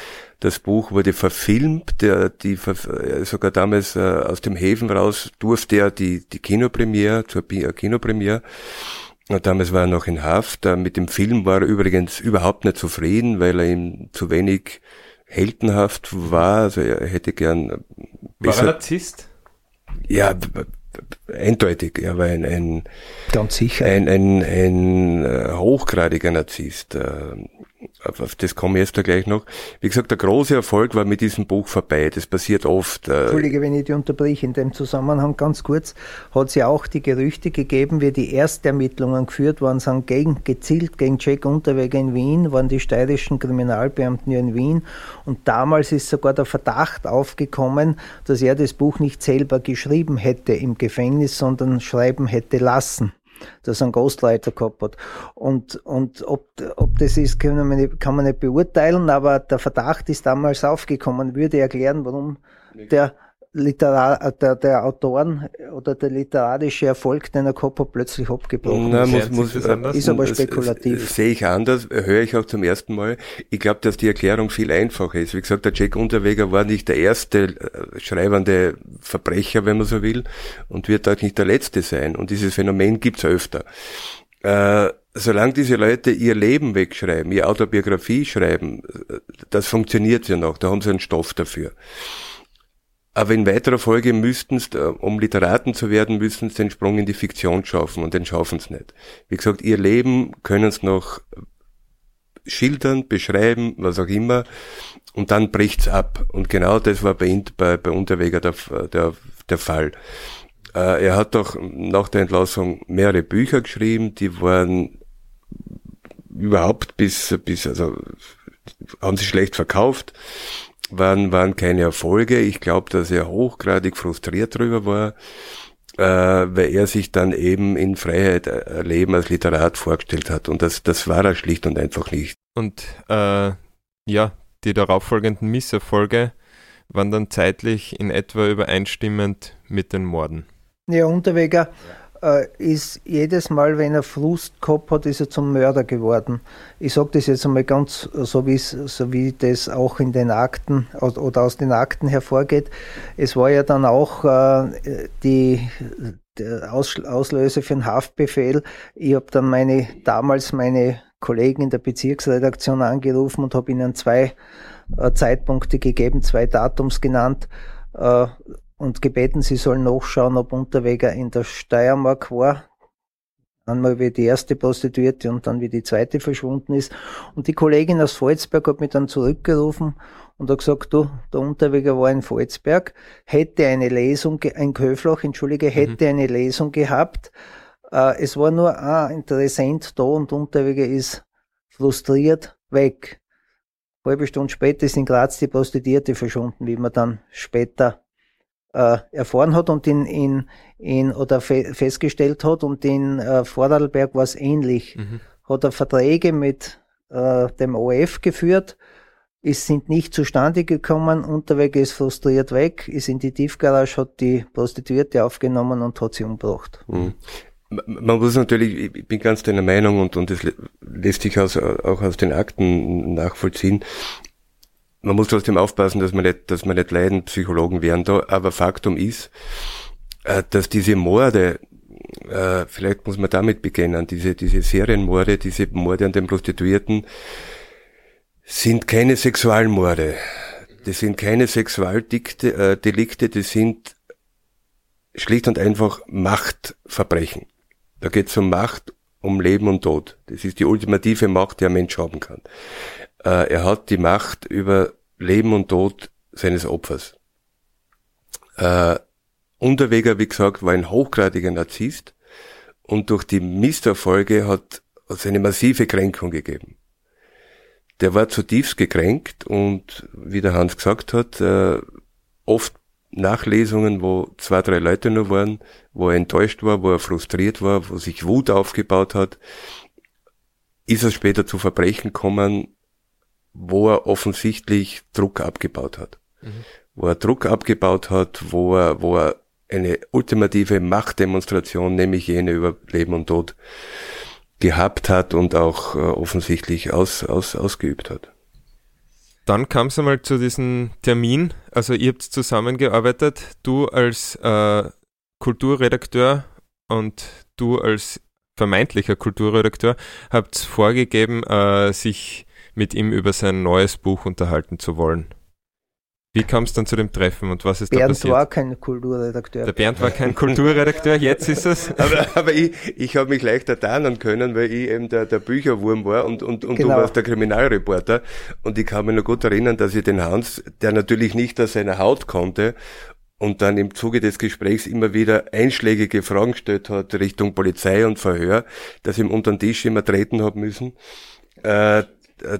Das Buch wurde verfilmt, der, die, sogar damals äh, aus dem Häfen raus durfte er die, die Kinopremiere, zur Kinopremiere Damals war er noch in Haft. Mit dem Film war er übrigens überhaupt nicht zufrieden, weil er ihm zu wenig heldenhaft war. Also er hätte gern besser. War er Narzisst? Ja, eindeutig. Er war ein, ein, Ganz sicher. ein, ein, ein, äh, hochgradiger Narzisst. Auf, das komme ich jetzt da gleich noch. Wie gesagt, der große Erfolg war mit diesem Buch vorbei. Das passiert oft. Äh, Entschuldige, wenn ich die unterbreche. In dem Zusammenhang ganz kurz hat es ja auch die Gerüchte gegeben, wie die Erstermittlungen geführt worden sind, gegen, gezielt gegen Jack Unterweger in Wien, waren die steirischen Kriminalbeamten ja in Wien. Und damals ist sogar der Verdacht aufgekommen, dass er das Buch nicht selber geschrieben hätte im Gefängnis, sondern schreiben hätte lassen dass er einen Ghostwriter gehabt hat. Und, und ob, ob das ist, kann man, nicht, kann man nicht beurteilen, aber der Verdacht ist damals aufgekommen, würde erklären, warum der Literar, äh, der, der Autoren oder der literarische Erfolg, den er gehabt hat, plötzlich abgebrochen Nein, muss, muss, ist. Ist aber spekulativ. Sehe ich anders, höre ich auch zum ersten Mal. Ich glaube, dass die Erklärung viel einfacher ist. Wie gesagt, der Jack Unterweger war nicht der erste äh, schreibende Verbrecher, wenn man so will, und wird auch nicht der letzte sein. Und dieses Phänomen gibt's öfter. Äh, solange diese Leute ihr Leben wegschreiben, ihre Autobiografie schreiben, äh, das funktioniert ja noch, da haben sie einen Stoff dafür. Aber in weiterer Folge müssten äh, um Literaten zu werden, müssten sie den Sprung in die Fiktion schaffen und den schaffen sie nicht. Wie gesagt, ihr Leben können sie noch schildern, beschreiben, was auch immer, und dann bricht's ab. Und genau das war bei, bei, bei Unterweger der, der, der Fall. Äh, er hat doch nach der Entlassung mehrere Bücher geschrieben, die waren überhaupt bis, bis, also, haben sie schlecht verkauft waren, waren keine Erfolge. Ich glaube, dass er hochgradig frustriert darüber war, äh, weil er sich dann eben in Freiheit erleben als Literat vorgestellt hat. Und das, das war er schlicht und einfach nicht. Und äh, ja, die darauffolgenden Misserfolge waren dann zeitlich in etwa übereinstimmend mit den Morden. Ja, Unterweger äh, ist jedes Mal, wenn er Frust gehabt hat, ist er zum Mörder geworden. Ich sage das jetzt einmal ganz so, so wie das auch in den Akten oder aus den Akten hervorgeht. Es war ja dann auch äh, die der Auslöser für den Haftbefehl. Ich habe dann meine damals meine Kollegen in der Bezirksredaktion angerufen und habe ihnen zwei äh, Zeitpunkte gegeben, zwei Datums genannt äh, und gebeten, sie sollen nachschauen, ob Unterweger in der Steiermark war. Einmal wie die erste Prostituierte und dann wie die zweite verschwunden ist. Und die Kollegin aus Volzberg hat mich dann zurückgerufen und hat gesagt, du, der Unterweger war in Volzberg, hätte eine Lesung, ein Köflach, entschuldige, mhm. hätte mhm. eine Lesung gehabt. Äh, es war nur ein Interessent da und Unterweger ist frustriert weg. Halbe Stunde später ist in Graz die Prostituierte verschwunden, wie man dann später äh, erfahren hat und in, in, in oder fe festgestellt hat und in äh, Vorarlberg war es ähnlich. Mhm. Hat er Verträge mit äh, dem OF geführt, es sind nicht zustande gekommen, Unterweg ist frustriert weg, ist in die Tiefgarage, hat die Prostituierte aufgenommen und hat sie umgebracht. Mhm. Man muss natürlich, ich bin ganz deiner Meinung und, und das lässt sich aus, auch aus den Akten nachvollziehen man muss trotzdem aufpassen, dass man nicht, dass man nicht leiden, Psychologen wären da, aber Faktum ist, äh, dass diese Morde, äh, vielleicht muss man damit beginnen, diese, diese Serienmorde, diese Morde an den Prostituierten, sind keine Sexualmorde. Das sind keine Sexualdelikte, äh, das sind schlicht und einfach Machtverbrechen. Da geht es um Macht, um Leben und Tod. Das ist die ultimative Macht, die ein Mensch haben kann. Äh, er hat die Macht über Leben und Tod seines Opfers. Äh, Unterweger, wie gesagt, war ein hochgradiger Narzisst und durch die Misserfolge hat es eine massive Kränkung gegeben. Der war zutiefst gekränkt und, wie der Hans gesagt hat, äh, oft Nachlesungen, wo zwei, drei Leute nur waren, wo er enttäuscht war, wo er frustriert war, wo sich Wut aufgebaut hat, ist er später zu Verbrechen gekommen, wo er offensichtlich Druck abgebaut hat. Mhm. Wo er Druck abgebaut hat, wo er, wo er eine ultimative Machtdemonstration, nämlich jene über Leben und Tod, gehabt hat und auch äh, offensichtlich aus, aus, ausgeübt hat. Dann kam es einmal zu diesem Termin, also ihr habt zusammengearbeitet, du als äh, Kulturredakteur und du als vermeintlicher Kulturredakteur habt vorgegeben, äh, sich mit ihm über sein neues Buch unterhalten zu wollen. Wie kam es dann zu dem Treffen und was ist Bernd da passiert? Bernd war kein Kulturredakteur. Der Bernd war kein Kulturredakteur, jetzt ist es. Aber, aber ich, ich habe mich leichter tarnen können, weil ich eben der, der Bücherwurm war und, und, und genau. du warst der Kriminalreporter. Und ich kann mich noch gut erinnern, dass ich den Hans, der natürlich nicht aus seiner Haut konnte und dann im Zuge des Gesprächs immer wieder einschlägige Fragen gestellt hat Richtung Polizei und Verhör, dass ich ihm unter den Tisch immer treten habe müssen. Äh,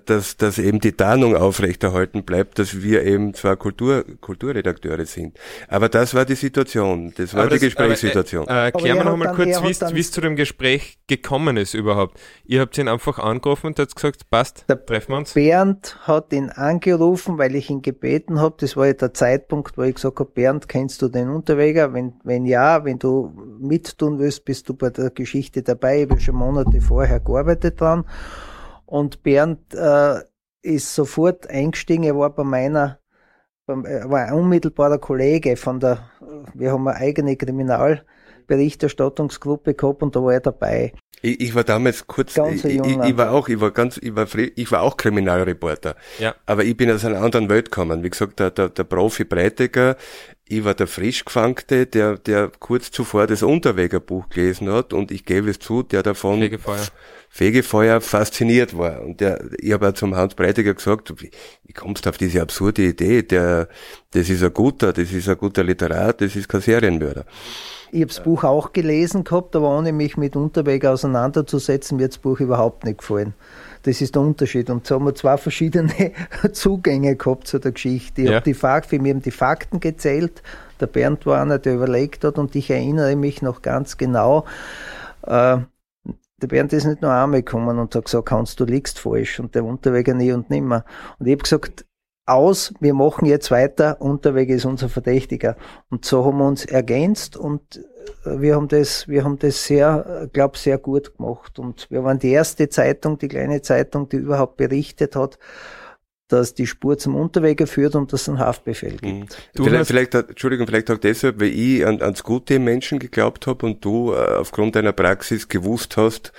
dass, dass eben die Tarnung aufrechterhalten bleibt, dass wir eben zwar Kultur, Kulturredakteure sind. Aber das war die Situation, das war aber die das, Gesprächssituation. Aber, äh, erklär mir nochmal kurz, wie es zu dem Gespräch gekommen ist überhaupt. Ihr habt ihn einfach angerufen und hat gesagt, passt, treffen wir uns. Bernd hat ihn angerufen, weil ich ihn gebeten habe, das war ja der Zeitpunkt, wo ich gesagt habe, Bernd, kennst du den Unterweger? Wenn, wenn ja, wenn du mittun willst, bist du bei der Geschichte dabei. Ich habe schon Monate vorher gearbeitet dran. Und Bernd äh, ist sofort eingestiegen. Er war bei meiner, er war unmittelbarer Kollege von der, wir haben eine eigene Kriminalberichterstattungsgruppe gehabt und da war er dabei. Ich, ich war damals kurz, ich, ich, ich, war auch, ich war ganz, ich war, ich war auch Kriminalreporter. Ja. Aber ich bin aus einer anderen Welt gekommen. Wie gesagt, der, der, der Profi Breitiger, ich war der Frischgefangte, der, der kurz zuvor das Unterwegerbuch gelesen hat und ich gebe es zu, der davon Fegefeuer, Fegefeuer fasziniert war. Und der, ich habe auch zum Hans Breitiger gesagt, wie, wie kommst du auf diese absurde Idee? Der, das ist ein guter, das ist ein guter Literat, das ist kein Serienmörder. Ich habe das Buch auch gelesen gehabt, aber ohne mich mit Unterweg auseinanderzusetzen, mir das Buch überhaupt nicht gefallen. Das ist der Unterschied. Und so haben wir zwei verschiedene Zugänge gehabt zu der Geschichte. Ich ja. habe die Fakten, wir haben die Fakten gezählt. Der Bernd war einer, der überlegt hat und ich erinnere mich noch ganz genau. Äh, der Bernd ist nicht nur einmal gekommen und hat gesagt, Hans, du liegst falsch und der Unterweger nie und nimmer. Und ich habe gesagt, aus, wir machen jetzt weiter, Unterweg ist unser Verdächtiger. Und so haben wir uns ergänzt und äh, wir haben das, wir haben das sehr, glaube sehr gut gemacht. Und wir waren die erste Zeitung, die kleine Zeitung, die überhaupt berichtet hat, dass die Spur zum Unterweger führt und dass es einen Haftbefehl gibt. Mhm. Du vielleicht, vielleicht, Entschuldigung, vielleicht auch deshalb, weil ich an, ans Gute Menschen geglaubt habe und du äh, aufgrund deiner Praxis gewusst hast,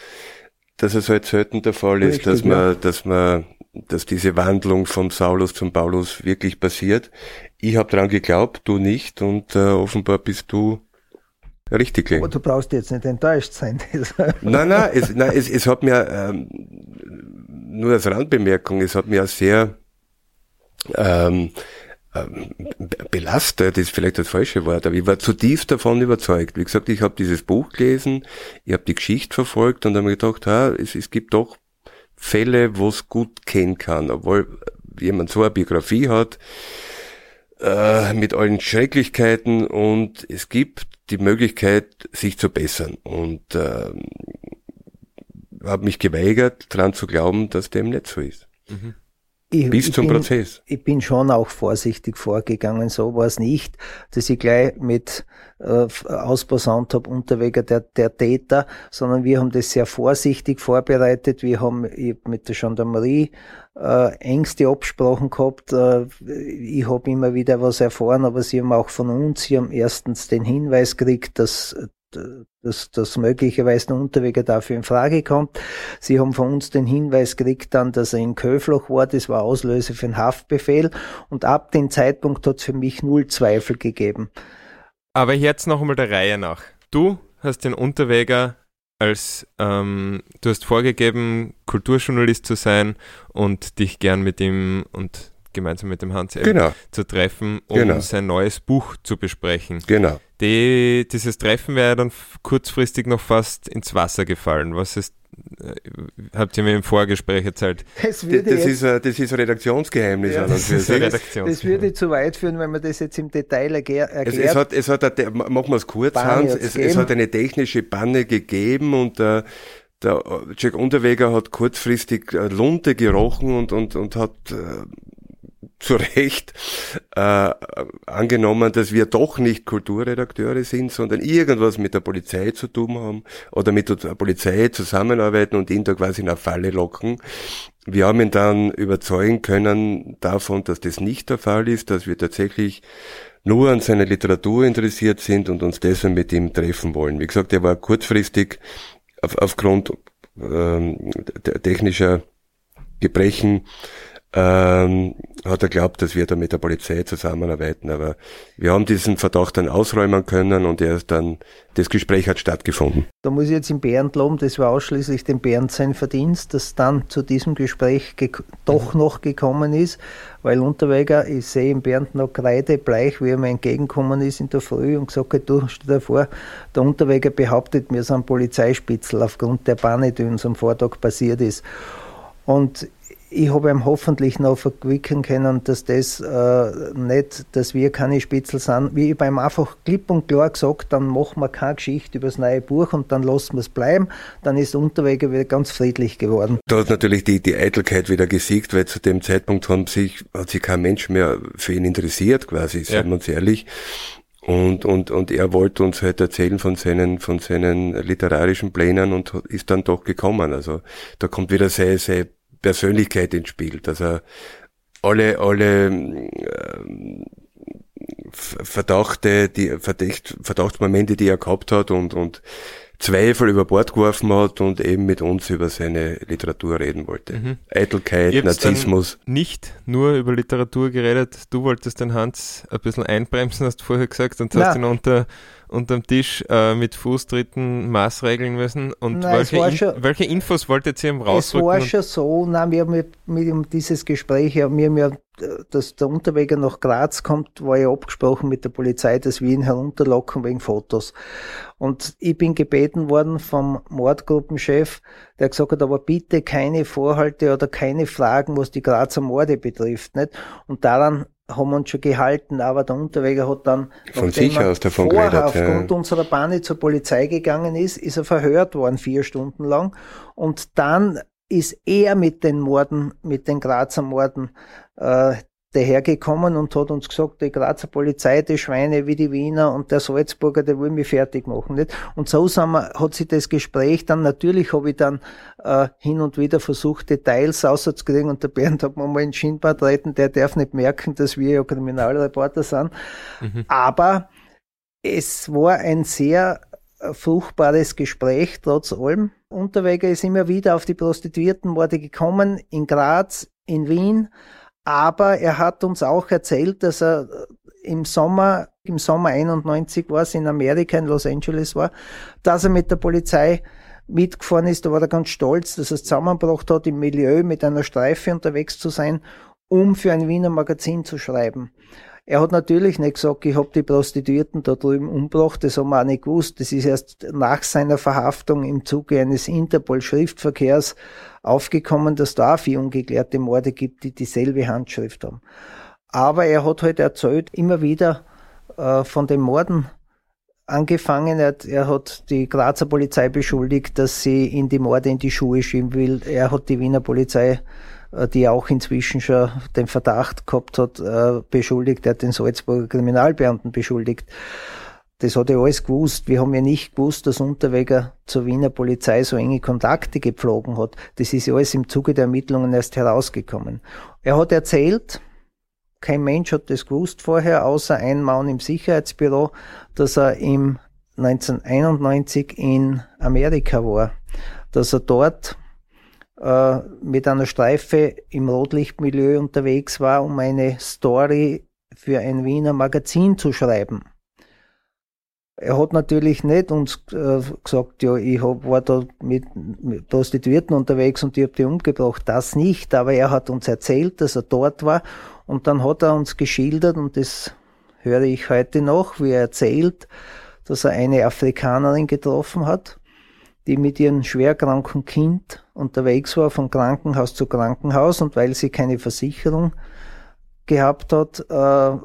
dass es halt selten der Fall ist, Richtig, dass man, ja. dass man dass diese Wandlung vom Saulus zum Paulus wirklich passiert. Ich habe daran geglaubt, du nicht und äh, offenbar bist du richtig Aber du brauchst jetzt nicht enttäuscht sein. nein, nein, es, nein es, es hat mir ähm, nur als Randbemerkung, es hat mir sehr ähm, belastet ist vielleicht das falsche Wort, aber ich war zutiefst davon überzeugt. Wie gesagt, ich habe dieses Buch gelesen, ich habe die Geschichte verfolgt und habe mir gedacht, ha, es, es gibt doch Fälle, wo es gut gehen kann, obwohl jemand so eine Biografie hat, äh, mit allen Schrecklichkeiten und es gibt die Möglichkeit, sich zu bessern. Und äh, habe mich geweigert, daran zu glauben, dass dem nicht so ist. Mhm. Ich, Bis zum bin, Prozess. Ich bin schon auch vorsichtig vorgegangen. So war es nicht, dass ich gleich mit äh, ausposaunt habe, Unterweger der, der Täter, sondern wir haben das sehr vorsichtig vorbereitet. Wir haben mit der Gendarmerie äh, engste Absprachen gehabt. Äh, ich habe immer wieder was erfahren, aber sie haben auch von uns, sie haben erstens den Hinweis gekriegt, dass dass, dass möglicherweise ein Unterweger dafür in Frage kommt. Sie haben von uns den Hinweis gekriegt dann, dass er in Köfloch war. Das war Auslöser für einen Haftbefehl. Und ab dem Zeitpunkt hat es für mich null Zweifel gegeben. Aber jetzt noch einmal der Reihe nach. Du hast den Unterweger als, ähm, du hast vorgegeben, Kulturjournalist zu sein und dich gern mit ihm und gemeinsam mit dem Hans genau. zu treffen, um genau. sein neues Buch zu besprechen. Genau. Die, dieses Treffen wäre dann kurzfristig noch fast ins Wasser gefallen. Was ist äh, habt ihr mir im Vorgespräch erzählt. Das, das, ist, ein, das ist ein Redaktionsgeheimnis. Ja, das, ist ein Redaktionsgeheimnis. das würde zu weit führen, wenn man das jetzt im Detail erklärt. Es, es hat, es hat eine, machen wir es kurz, Hans, es, es, hat eine technische Panne gegeben und äh, der Jack Unterweger hat kurzfristig Lunte gerochen und, und, und hat äh, zu Recht äh, angenommen, dass wir doch nicht Kulturredakteure sind, sondern irgendwas mit der Polizei zu tun haben oder mit der Polizei zusammenarbeiten und ihn da quasi in eine Falle locken. Wir haben ihn dann überzeugen können davon, dass das nicht der Fall ist, dass wir tatsächlich nur an seiner Literatur interessiert sind und uns deshalb mit ihm treffen wollen. Wie gesagt, er war kurzfristig auf, aufgrund ähm, technischer Gebrechen ähm, hat er glaubt, dass wir da mit der Polizei zusammenarbeiten. Aber wir haben diesen Verdacht dann ausräumen können und erst dann, das Gespräch hat stattgefunden. Da muss ich jetzt im Bernd loben, das war ausschließlich dem Bernd sein Verdienst, dass dann zu diesem Gespräch doch noch gekommen ist, weil Unterweger, ich sehe im Bernd noch kreidebleich, wie er mir entgegengekommen ist in der Früh und gesagt hat, du stell dir vor, der Unterweger behauptet, wir sind Polizeispitzel aufgrund der Panne, die uns am Vortag passiert ist. Und ich habe ihm hoffentlich noch verquicken können, dass das äh, nicht, dass wir keine Spitzel sind. Wie ich beim einfach klipp und klar gesagt, dann machen wir keine Geschichte über das neue Buch und dann lassen wir es bleiben. Dann ist Unterwege wieder ganz friedlich geworden. Da hat natürlich die, die Eitelkeit wieder gesiegt, weil zu dem Zeitpunkt haben sich, hat sich kein Mensch mehr für ihn interessiert, quasi, ja. sagen wir uns ehrlich. Und, und, und er wollte uns halt erzählen von seinen, von seinen literarischen Plänen und ist dann doch gekommen. Also da kommt wieder sehr, sehr Persönlichkeit ins Spiel, dass er alle, alle äh, Verdachte, die Verdacht, Verdachtsmomente, die er gehabt hat und, und Zweifel über Bord geworfen hat und eben mit uns über seine Literatur reden wollte. Mhm. Eitelkeit, Narzissmus. nicht nur über Literatur geredet, du wolltest den Hans ein bisschen einbremsen, hast du vorher gesagt, und hast ihn unter unterm Tisch äh, mit Fußtritten maßregeln müssen. Und nein, welche, in, schon, welche Infos wolltet ihr ihm rausdrücken? Es war schon so, nein, wir haben mit, mit ihm dieses Gespräch, wir haben ja, dass der Unterweger nach Graz kommt, war ja abgesprochen mit der Polizei, dass wir ihn herunterlocken wegen Fotos. Und ich bin gebeten worden vom Mordgruppenchef, der gesagt hat, aber bitte keine Vorhalte oder keine Fragen, was die Grazer Morde betrifft, nicht? Und daran haben wir uns schon gehalten, aber der Unterweger hat dann von sich aus davon geredet, aufgrund ja. unserer Panne zur Polizei gegangen ist, ist er verhört worden vier Stunden lang und dann ist er mit den Morden, mit den Grazer Morden äh, dahergekommen und hat uns gesagt, die Grazer Polizei, die Schweine wie die Wiener und der Salzburger, der will mich fertig machen. Nicht? Und so wir, hat sich das Gespräch dann, natürlich habe ich dann äh, hin und wieder versucht, Details rauszukriegen und der Bernd hat mir mal in Schienbad treten, der darf nicht merken, dass wir ja Kriminalreporter sind. Mhm. Aber es war ein sehr äh, fruchtbares Gespräch, trotz allem. Unterweger ist immer wieder auf die Prostituiertenmorde gekommen, in Graz, in Wien, aber er hat uns auch erzählt, dass er äh, im Sommer, im Sommer 91 war es in Amerika, in Los Angeles war, dass er mit der Polizei mitgefahren ist. Da war er ganz stolz, dass er es zusammengebracht hat, im Milieu mit einer Streife unterwegs zu sein, um für ein Wiener Magazin zu schreiben. Er hat natürlich nicht gesagt, ich habe die Prostituierten da drüben umgebracht, das haben wir auch nicht gewusst. Das ist erst nach seiner Verhaftung im Zuge eines Interpol-Schriftverkehrs aufgekommen, dass da vier ungeklärte Morde gibt, die dieselbe Handschrift haben. Aber er hat halt erzählt, immer wieder äh, von den Morden angefangen. Er hat, er hat die Grazer Polizei beschuldigt, dass sie in die Morde in die Schuhe schieben will. Er hat die Wiener Polizei äh, die auch inzwischen schon den Verdacht gehabt hat, äh, beschuldigt. Er hat den Salzburger Kriminalbeamten beschuldigt. Das hat er alles gewusst. Wir haben ja nicht gewusst, dass Unterweger zur Wiener Polizei so enge Kontakte gepflogen hat. Das ist ja alles im Zuge der Ermittlungen erst herausgekommen. Er hat erzählt, kein Mensch hat das gewusst vorher, außer ein Mann im Sicherheitsbüro, dass er im 1991 in Amerika war, dass er dort äh, mit einer Streife im Rotlichtmilieu unterwegs war, um eine Story für ein Wiener Magazin zu schreiben. Er hat natürlich nicht uns äh, gesagt, ja, ich hab, war da mit, mit Prostituierten unterwegs und ich habe die umgebracht. Das nicht, aber er hat uns erzählt, dass er dort war und dann hat er uns geschildert und das höre ich heute noch, wie er erzählt, dass er eine Afrikanerin getroffen hat die mit ihrem schwerkranken Kind unterwegs war von Krankenhaus zu Krankenhaus und weil sie keine Versicherung gehabt hat, äh,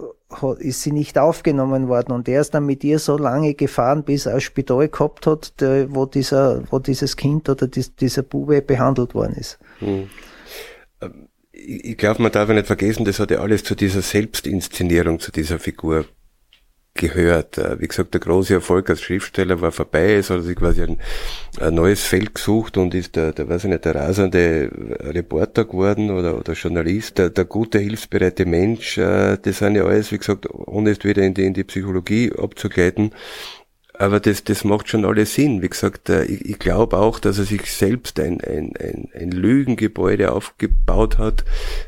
ist sie nicht aufgenommen worden und er ist dann mit ihr so lange gefahren, bis er ein Spital gehabt hat, der, wo dieser, wo dieses Kind oder dies, dieser Bube behandelt worden ist. Hm. Ich glaube, man darf nicht vergessen, das hat ja alles zu dieser Selbstinszenierung, zu dieser Figur gehört. Äh, wie gesagt, der große Erfolg als Schriftsteller war vorbei, es hat sich quasi ein, ein, neues Feld gesucht und ist der, der, weiß ich nicht, der rasende Reporter geworden oder, oder Journalist, der, der gute, hilfsbereite Mensch, äh, das sind ja alles, wie gesagt, ohne es wieder in die, in die Psychologie abzugleiten, aber das, das macht schon alles Sinn. Wie gesagt, äh, ich, ich glaube auch, dass er sich selbst ein, ein, ein, ein Lügengebäude aufgebaut hat,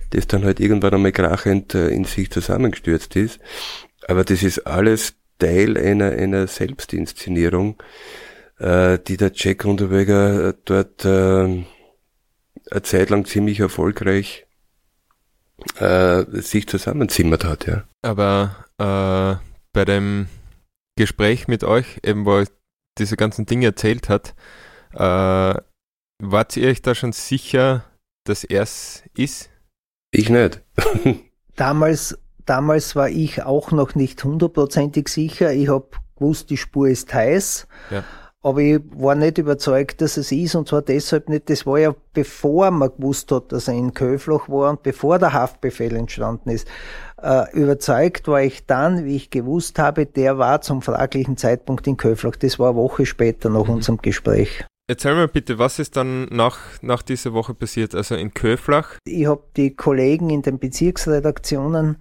das dann halt irgendwann einmal krachend in sich zusammengestürzt ist. Aber das ist alles Teil einer, einer Selbstinszenierung, äh, die der Jack Unterweger äh, dort äh, eine Zeit lang ziemlich erfolgreich äh, sich zusammenzimmert hat, ja. Aber äh, bei dem Gespräch mit euch, eben wo er diese ganzen Dinge erzählt hat, äh, wart ihr euch da schon sicher, dass er es ist? Ich nicht. Damals damals war ich auch noch nicht hundertprozentig sicher. Ich habe gewusst, die Spur ist heiß. Ja. Aber ich war nicht überzeugt, dass es ist, und zwar deshalb nicht, das war ja bevor man gewusst hat, dass er in Köfloch war und bevor der Haftbefehl entstanden ist. Äh, überzeugt war ich dann, wie ich gewusst habe, der war zum fraglichen Zeitpunkt in Köfloch. Das war eine Woche später nach mhm. unserem Gespräch. Erzähl mir bitte, was ist dann nach, nach dieser Woche passiert, also in Köflach? Ich habe die Kollegen in den Bezirksredaktionen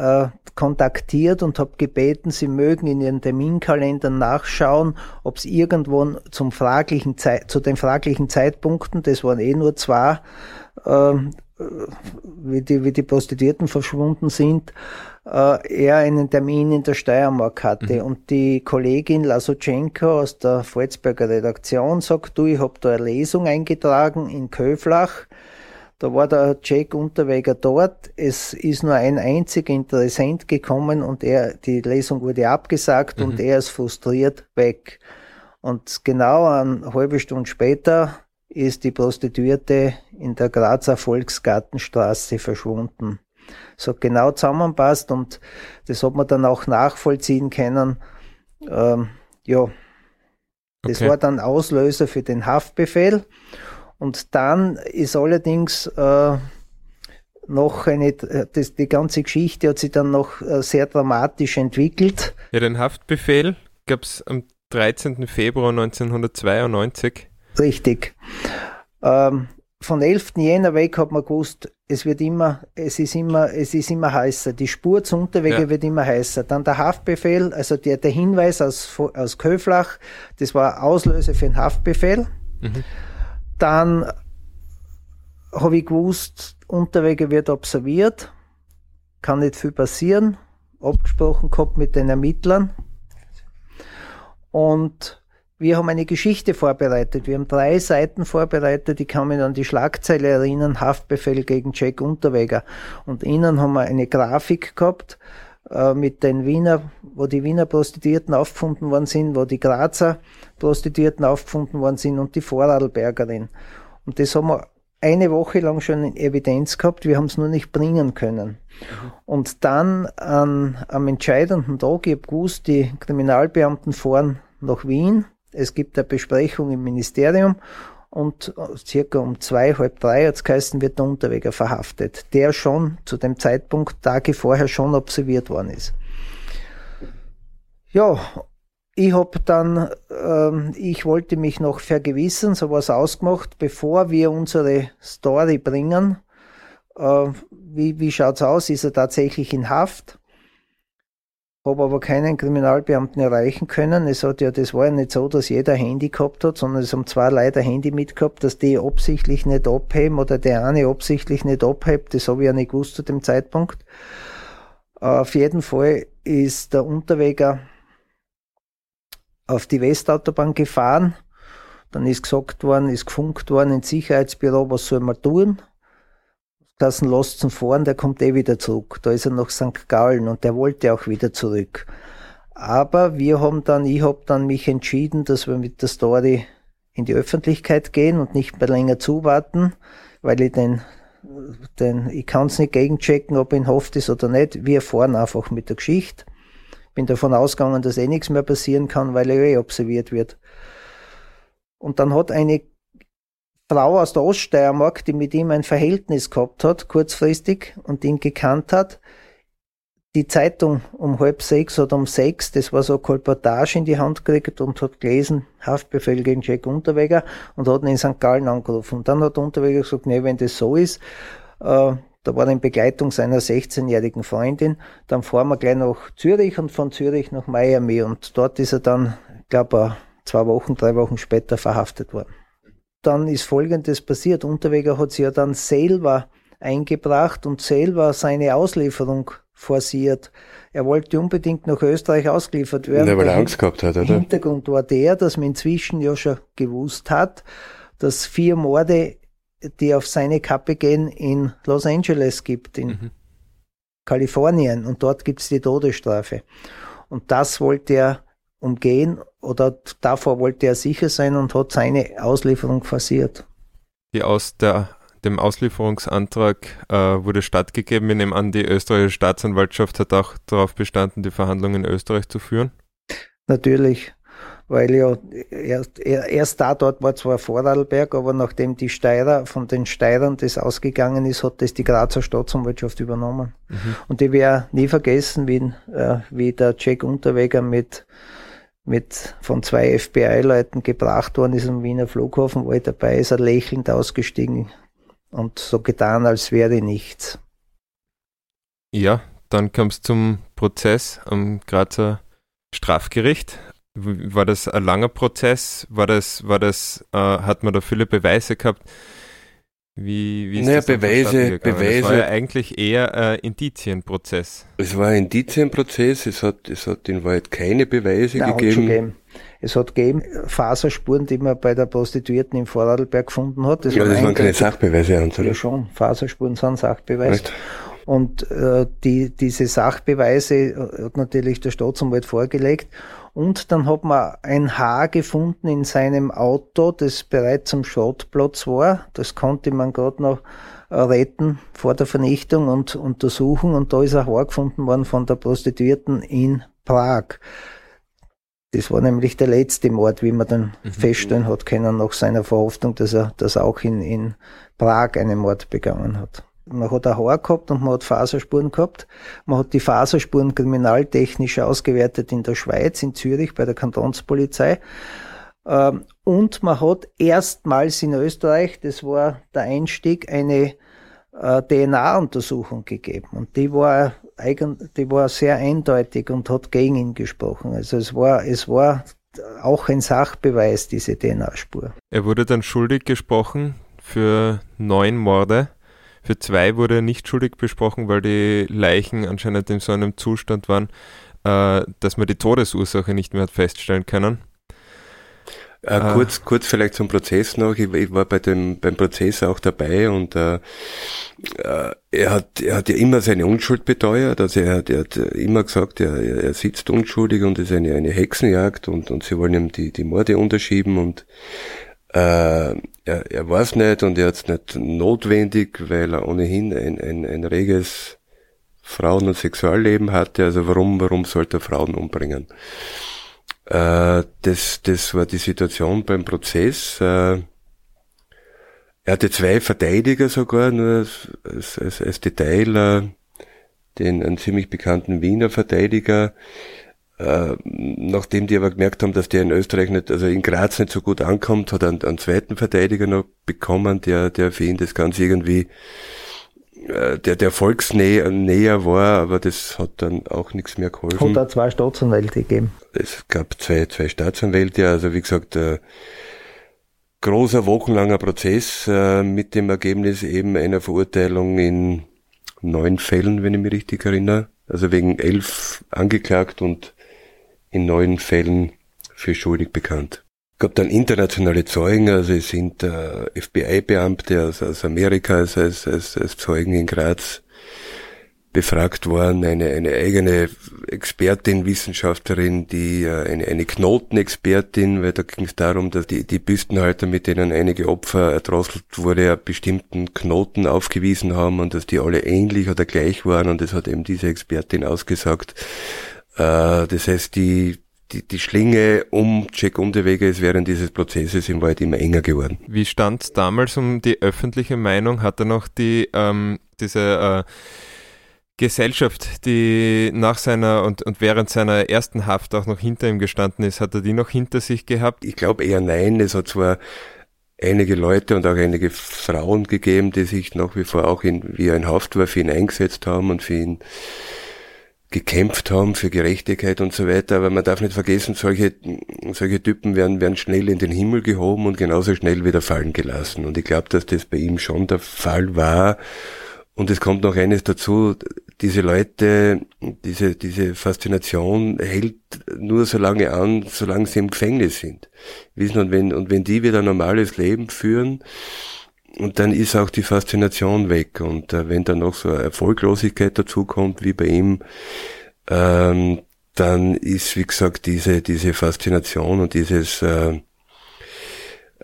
äh, kontaktiert und habe gebeten, sie mögen in ihren Terminkalendern nachschauen, ob es irgendwo zum fraglichen Zeit, zu den fraglichen Zeitpunkten, das waren eh nur zwei, äh, wie, die, wie die Prostituierten verschwunden sind, äh, er einen Termin in der Steiermark hatte. Mhm. Und die Kollegin Lasotschenko aus der Volzberger Redaktion sagt, du, ich habe da eine Lesung eingetragen in Köflach da war der Jack Unterweger dort. Es ist nur ein einziger Interessent gekommen und er, die Lesung wurde abgesagt mhm. und er ist frustriert weg. Und genau eine halbe Stunde später ist die Prostituierte in der Grazer Volksgartenstraße verschwunden. So genau zusammenpasst und das hat man dann auch nachvollziehen können. Ähm, ja, das okay. war dann Auslöser für den Haftbefehl. Und dann ist allerdings äh, noch eine, das, die ganze Geschichte hat sich dann noch äh, sehr dramatisch entwickelt. Ja, den Haftbefehl gab es am 13. Februar 1992. Richtig. Ähm, von 11. Jänner weg hat man gewusst, es wird immer, es ist immer, es ist immer heißer. Die Spur zu Unterwege ja. wird immer heißer. Dann der Haftbefehl, also der, der Hinweis aus, aus Köflach, das war Auslöser für den Haftbefehl. Mhm. Dann habe ich gewusst, Unterwege wird observiert, kann nicht viel passieren, abgesprochen gehabt mit den Ermittlern. Und wir haben eine Geschichte vorbereitet. Wir haben drei Seiten vorbereitet. Ich kann mich an die Schlagzeile erinnern, Haftbefehl gegen Jack Unterweger. Und innen haben wir eine Grafik gehabt äh, mit den Wiener, wo die Wiener Prostituierten aufgefunden worden sind, wo die Grazer Prostituierten aufgefunden worden sind und die Vorarlbergerin. Und das haben wir eine Woche lang schon in Evidenz gehabt, wir haben es nur nicht bringen können. Mhm. Und dann an, am entscheidenden Tag, ich habe gewusst, die Kriminalbeamten fahren nach Wien, es gibt eine Besprechung im Ministerium und circa um zwei, halb drei hat es geheißen, wird der Unterweger verhaftet, der schon zu dem Zeitpunkt Tage vorher schon observiert worden ist. Ja, ich habe dann, ähm, ich wollte mich noch vergewissen, sowas ausgemacht, bevor wir unsere Story bringen. Äh, wie wie schaut's aus? Ist er tatsächlich in Haft? Habe aber keinen Kriminalbeamten erreichen können. Es hat ja, das war ja nicht so, dass jeder Handy gehabt hat, sondern es haben zwei Leute Handy mitgehabt, dass die absichtlich nicht abheben oder der eine absichtlich nicht abhebt. Das habe ich ja nicht gewusst zu dem Zeitpunkt. Äh, auf jeden Fall ist der Unterweger auf die Westautobahn gefahren. Dann ist gesagt worden, ist gefunkt worden ins Sicherheitsbüro, was soll man tun? Lassen lasst ihn fahren, der kommt eh wieder zurück. Da ist er nach St. Gallen und der wollte auch wieder zurück. Aber wir haben dann, ich habe dann mich entschieden, dass wir mit der Story in die Öffentlichkeit gehen und nicht mehr länger zuwarten, weil ich den, den ich kann es nicht gegenchecken, ob ihn hofft ist oder nicht. Wir fahren einfach mit der Geschichte bin davon ausgegangen, dass eh nichts mehr passieren kann, weil er eh observiert wird. Und dann hat eine Frau aus der Oststeiermark, die mit ihm ein Verhältnis gehabt hat, kurzfristig, und ihn gekannt hat, die Zeitung um halb sechs oder um sechs, das war so Kolportage in die Hand gekriegt und hat gelesen, Haftbefehl gegen Jack Unterweger und hat ihn in St. Gallen angerufen. Und dann hat Unterweger gesagt, nee, wenn das so ist, äh, da war er in Begleitung seiner 16-jährigen Freundin. Dann fahren wir gleich nach Zürich und von Zürich nach Miami. Und dort ist er dann, ich glaube, zwei Wochen, drei Wochen später verhaftet worden. Dann ist Folgendes passiert. Unterweger hat sich ja dann selber eingebracht und selber seine Auslieferung forciert. Er wollte unbedingt nach Österreich ausgeliefert werden. Ja, weil er Angst gehabt hat, oder? Der Hintergrund war der, dass man inzwischen ja schon gewusst hat, dass vier Morde die auf seine Kappe gehen, in Los Angeles gibt, in mhm. Kalifornien. Und dort gibt es die Todesstrafe. Und das wollte er umgehen oder davor wollte er sicher sein und hat seine Auslieferung forciert. Die aus der, dem Auslieferungsantrag äh, wurde stattgegeben. Ich nehme an, die österreichische Staatsanwaltschaft hat auch darauf bestanden, die Verhandlungen in Österreich zu führen. Natürlich weil ja erst, erst da dort war zwar Vorarlberg, aber nachdem die Steirer von den Steirern das ausgegangen ist, hat das die Grazer Staatsanwaltschaft übernommen. Mhm. Und ich werde nie vergessen, wie, äh, wie der Jack Unterweger mit mit von zwei FBI-Leuten gebracht worden ist am Wiener Flughafen, wo er dabei ist, er lächelnd ausgestiegen und so getan, als wäre nichts. Ja, dann kam es zum Prozess am Grazer Strafgericht. War das ein langer Prozess? War das, war das, äh, hat man da viele Beweise gehabt? Wie, wie ist naja, das Beweise, Beweise. Das war ja eigentlich eher ein Indizienprozess. Es war ein Indizienprozess, es hat, es hat in Wahrheit keine Beweise Nein, gegeben. gegeben. Es hat gegeben Faserspuren, die man bei der Prostituierten im Vorarlberg gefunden hat. Das ja, das waren keine Sachbeweise, oder? Ja schon, Faserspuren sind Sachbeweise. Right. Und äh, die, diese Sachbeweise hat natürlich der Staatsanwalt vorgelegt. Und dann hat man ein Haar gefunden in seinem Auto, das bereits am Schrottplatz war. Das konnte man gerade noch retten vor der Vernichtung und untersuchen. Und da ist ein Haar gefunden worden von der Prostituierten in Prag. Das war nämlich der letzte Mord, wie man dann mhm. feststellen hat können, nach seiner Verhaftung, dass er, dass er auch in, in Prag einen Mord begangen hat. Man hat ein Haar gehabt und man hat Faserspuren gehabt. Man hat die Faserspuren kriminaltechnisch ausgewertet in der Schweiz, in Zürich bei der Kantonspolizei. Ähm, und man hat erstmals in Österreich, das war der Einstieg, eine äh, DNA-Untersuchung gegeben. Und die war die war sehr eindeutig und hat gegen ihn gesprochen. Also es war, es war auch ein Sachbeweis, diese DNA-Spur. Er wurde dann schuldig gesprochen für neun Morde. Für zwei wurde er nicht schuldig besprochen, weil die Leichen anscheinend in so einem Zustand waren, äh, dass man die Todesursache nicht mehr hat feststellen können. Äh, ah. kurz, kurz vielleicht zum Prozess noch. Ich, ich, war bei dem, beim Prozess auch dabei und äh, äh, er, hat, er hat ja immer seine Unschuld beteuert. Also er hat, er hat immer gesagt, er, er sitzt unschuldig und es ist eine, eine Hexenjagd und, und sie wollen ihm die, die Morde unterschieben und äh, er, er weiß nicht und er hat es nicht notwendig, weil er ohnehin ein, ein, ein reges Frauen- und Sexualleben hatte. Also warum, warum sollte er Frauen umbringen? Äh, das, das war die Situation beim Prozess. Äh, er hatte zwei Verteidiger sogar, nur als, als, als Detail, äh, den einen ziemlich bekannten Wiener Verteidiger, äh, nachdem die aber gemerkt haben, dass der in Österreich nicht, also in Graz nicht so gut ankommt, hat er einen, einen zweiten Verteidiger noch bekommen, der, der für ihn das Ganze irgendwie äh, der, der volksnäher war, aber das hat dann auch nichts mehr geholfen. Hat da zwei Staatsanwälte gegeben? Es gab zwei, zwei Staatsanwälte, also wie gesagt, äh, großer, wochenlanger Prozess äh, mit dem Ergebnis eben einer Verurteilung in neun Fällen, wenn ich mich richtig erinnere. Also wegen elf angeklagt und in neun Fällen für schuldig bekannt gab dann internationale Zeugen, also es sind äh, FBI-Beamte aus, aus Amerika als, als, als, als Zeugen in Graz befragt worden, eine, eine eigene Expertin, Wissenschaftlerin, die äh, eine, eine Knotenexpertin, weil da ging es darum, dass die, die Büstenhalter, mit denen einige Opfer erdrosselt wurde, bestimmten Knoten aufgewiesen haben und dass die alle ähnlich oder gleich waren und das hat eben diese Expertin ausgesagt. Äh, das heißt, die die, die Schlinge um Jack Unterweger ist während dieses Prozesses im Wald immer enger geworden. Wie stand damals um die öffentliche Meinung? Hat er noch die, ähm, diese äh, Gesellschaft, die nach seiner und, und während seiner ersten Haft auch noch hinter ihm gestanden ist, hat er die noch hinter sich gehabt? Ich glaube eher nein. Es hat zwar einige Leute und auch einige Frauen gegeben, die sich nach wie vor auch in, wie ein Haftwaffe für ihn eingesetzt haben und für ihn gekämpft haben für Gerechtigkeit und so weiter. Aber man darf nicht vergessen, solche, solche Typen werden, werden schnell in den Himmel gehoben und genauso schnell wieder fallen gelassen. Und ich glaube, dass das bei ihm schon der Fall war. Und es kommt noch eines dazu, diese Leute, diese, diese Faszination hält nur so lange an, solange sie im Gefängnis sind. Wissen, und wenn, und wenn die wieder ein normales Leben führen, und dann ist auch die Faszination weg. Und äh, wenn dann noch so eine Erfolglosigkeit dazukommt, wie bei ihm, ähm, dann ist, wie gesagt, diese, diese Faszination und dieses äh,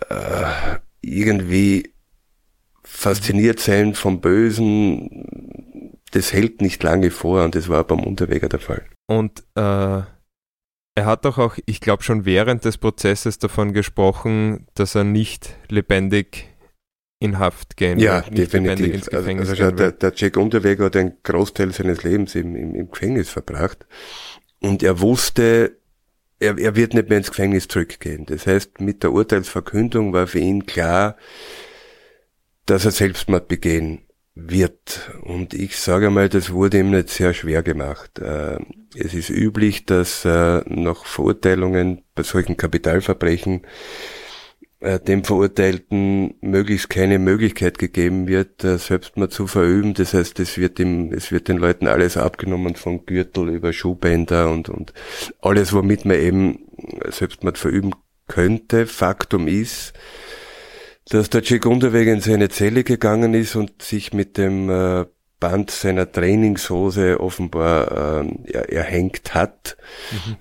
äh, irgendwie fasziniert sein vom Bösen, das hält nicht lange vor und das war beim Unterweger der Fall. Und äh, er hat doch auch, ich glaube schon während des Prozesses davon gesprochen, dass er nicht lebendig in Haft gehen. Ja, definitiv. also, also der, der Jack Unterweger hat einen Großteil seines Lebens im, im, im Gefängnis verbracht. Und er wusste, er, er wird nicht mehr ins Gefängnis zurückgehen. Das heißt, mit der Urteilsverkündung war für ihn klar, dass er Selbstmord begehen wird. Und ich sage mal, das wurde ihm nicht sehr schwer gemacht. Äh, es ist üblich, dass äh, nach Verurteilungen bei solchen Kapitalverbrechen äh, dem Verurteilten möglichst keine Möglichkeit gegeben wird, äh, Selbstmord zu verüben. Das heißt, es wird ihm, es wird den Leuten alles abgenommen, von Gürtel über Schuhbänder und, und alles, womit man eben Selbstmord verüben könnte. Faktum ist, dass der Jack Unterweg in seine Zelle gegangen ist und sich mit dem äh, Band seiner Trainingshose offenbar äh, erhängt hat. Mhm.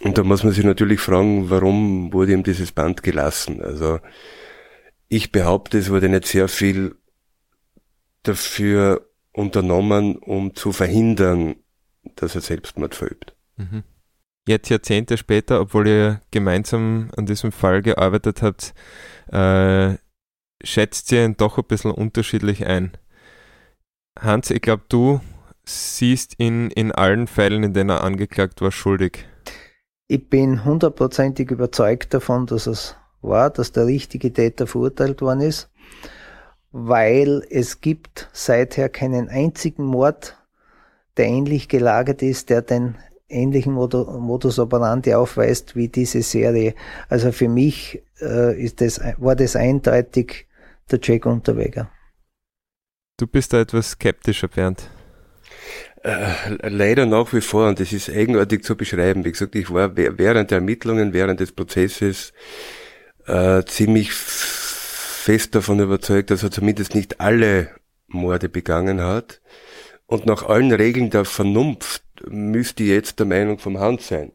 Und da muss man sich natürlich fragen, warum wurde ihm dieses Band gelassen? Also ich behaupte, es wurde nicht sehr viel dafür unternommen, um zu verhindern, dass er Selbstmord verübt. Mhm. Jetzt Jahrzehnte später, obwohl ihr gemeinsam an diesem Fall gearbeitet habt, äh, schätzt ihr ihn doch ein bisschen unterschiedlich ein. Hans, ich glaube, du siehst ihn in allen Fällen, in denen er angeklagt war, schuldig. Ich bin hundertprozentig überzeugt davon, dass es war, dass der richtige Täter verurteilt worden ist, weil es gibt seither keinen einzigen Mord, der ähnlich gelagert ist, der den ähnlichen Modus operandi aufweist wie diese Serie. Also für mich äh, ist das, war das eindeutig der Jack Unterweger. Du bist da etwas skeptischer, Bernd. Äh, leider nach wie vor, und das ist eigenartig zu beschreiben. Wie gesagt, ich war während der Ermittlungen, während des Prozesses äh, ziemlich fest davon überzeugt, dass er zumindest nicht alle Morde begangen hat. Und nach allen Regeln der Vernunft müsste jetzt der Meinung vom Hand sein.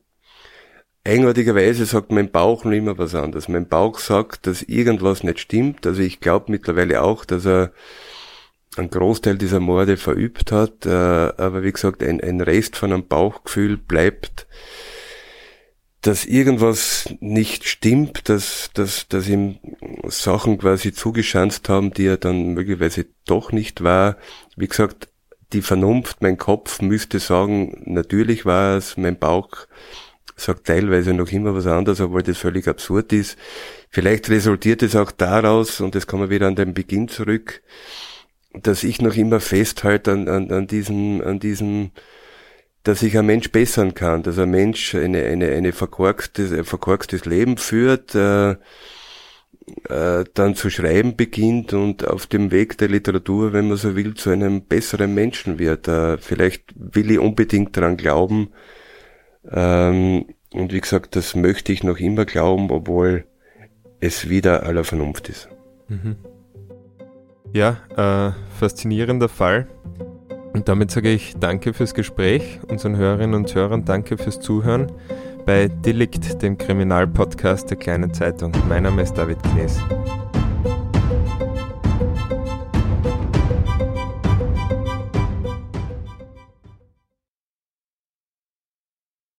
Eigenartigerweise sagt mein Bauch noch immer was anderes. Mein Bauch sagt, dass irgendwas nicht stimmt. Also ich glaube mittlerweile auch, dass er einen Großteil dieser Morde verübt hat. Äh, aber wie gesagt, ein, ein Rest von einem Bauchgefühl bleibt, dass irgendwas nicht stimmt, dass, dass, dass ihm Sachen quasi zugeschanzt haben, die er dann möglicherweise doch nicht war. Wie gesagt, die Vernunft, mein Kopf müsste sagen, natürlich war es, mein Bauch sagt teilweise noch immer was anderes, obwohl das völlig absurd ist. Vielleicht resultiert es auch daraus, und das kommen wir wieder an den Beginn zurück, dass ich noch immer festhalte an, an, an diesem, an diesem, dass sich ein Mensch bessern kann, dass ein Mensch eine, eine, eine verkorkstes, ein verkorkstes Leben führt, äh, äh, dann zu schreiben beginnt und auf dem Weg der Literatur, wenn man so will, zu einem besseren Menschen wird. Äh, vielleicht will ich unbedingt daran glauben. Ähm, und wie gesagt, das möchte ich noch immer glauben, obwohl es wieder aller Vernunft ist. Mhm. Ja, äh, faszinierender Fall. Und damit sage ich danke fürs Gespräch, unseren Hörerinnen und Hörern danke fürs Zuhören bei Delikt, dem Kriminalpodcast der Kleinen Zeitung. Mein Name ist David Knees.